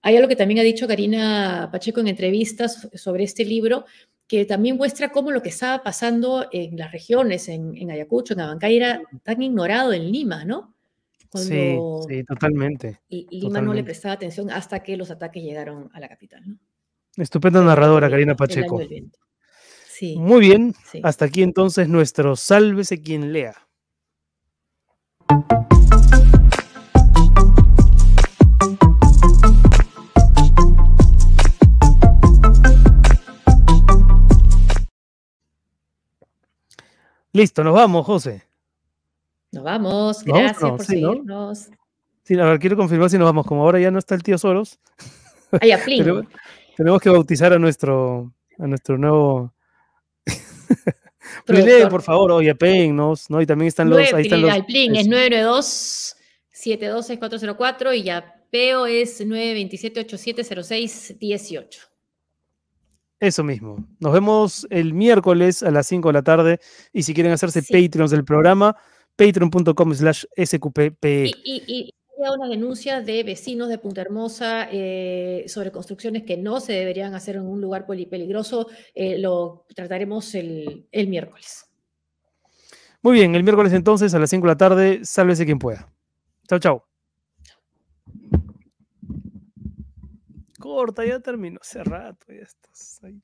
hay algo que también ha dicho Karina Pacheco en entrevistas sobre este libro, que también muestra cómo lo que estaba pasando en las regiones, en, en Ayacucho, en Abancay, era tan ignorado en Lima, ¿no? Sí, Cuando sí, totalmente. y- Lima no le prestaba atención hasta que los ataques llegaron a la capital, ¿no? Estupenda narradora, Karina Pacheco. Sí, Muy bien, sí. hasta aquí entonces nuestro Sálvese quien lea. Listo, nos vamos, José. Nos vamos, ¿Nos vamos o gracias no? por Sí, ¿no? seguirnos. Sí, a ver, quiero confirmar si nos vamos. Como ahora ya no está el tío Soros, Ay, tenemos, tenemos que bautizar a nuestro, a nuestro nuevo. Productor. por favor, oye, péguennos, ¿no? Y también están los. Ahí están los al Plin es eso. 992-726-404 y ya Peo es 927-8706-18. Eso mismo. Nos vemos el miércoles a las 5 de la tarde. Y si quieren hacerse Sí. Patreons del programa, patreon.com slash sqppe. Y, y, y había una denuncia de vecinos de Punta Hermosa eh, sobre construcciones que no se deberían hacer en un lugar poli- peligroso. Eh, lo trataremos el, el miércoles. Muy bien, el miércoles entonces a las 5 de la tarde, sálvese quien pueda. Chao, chao. Corta, ya terminó hace rato. Ya estás ahí.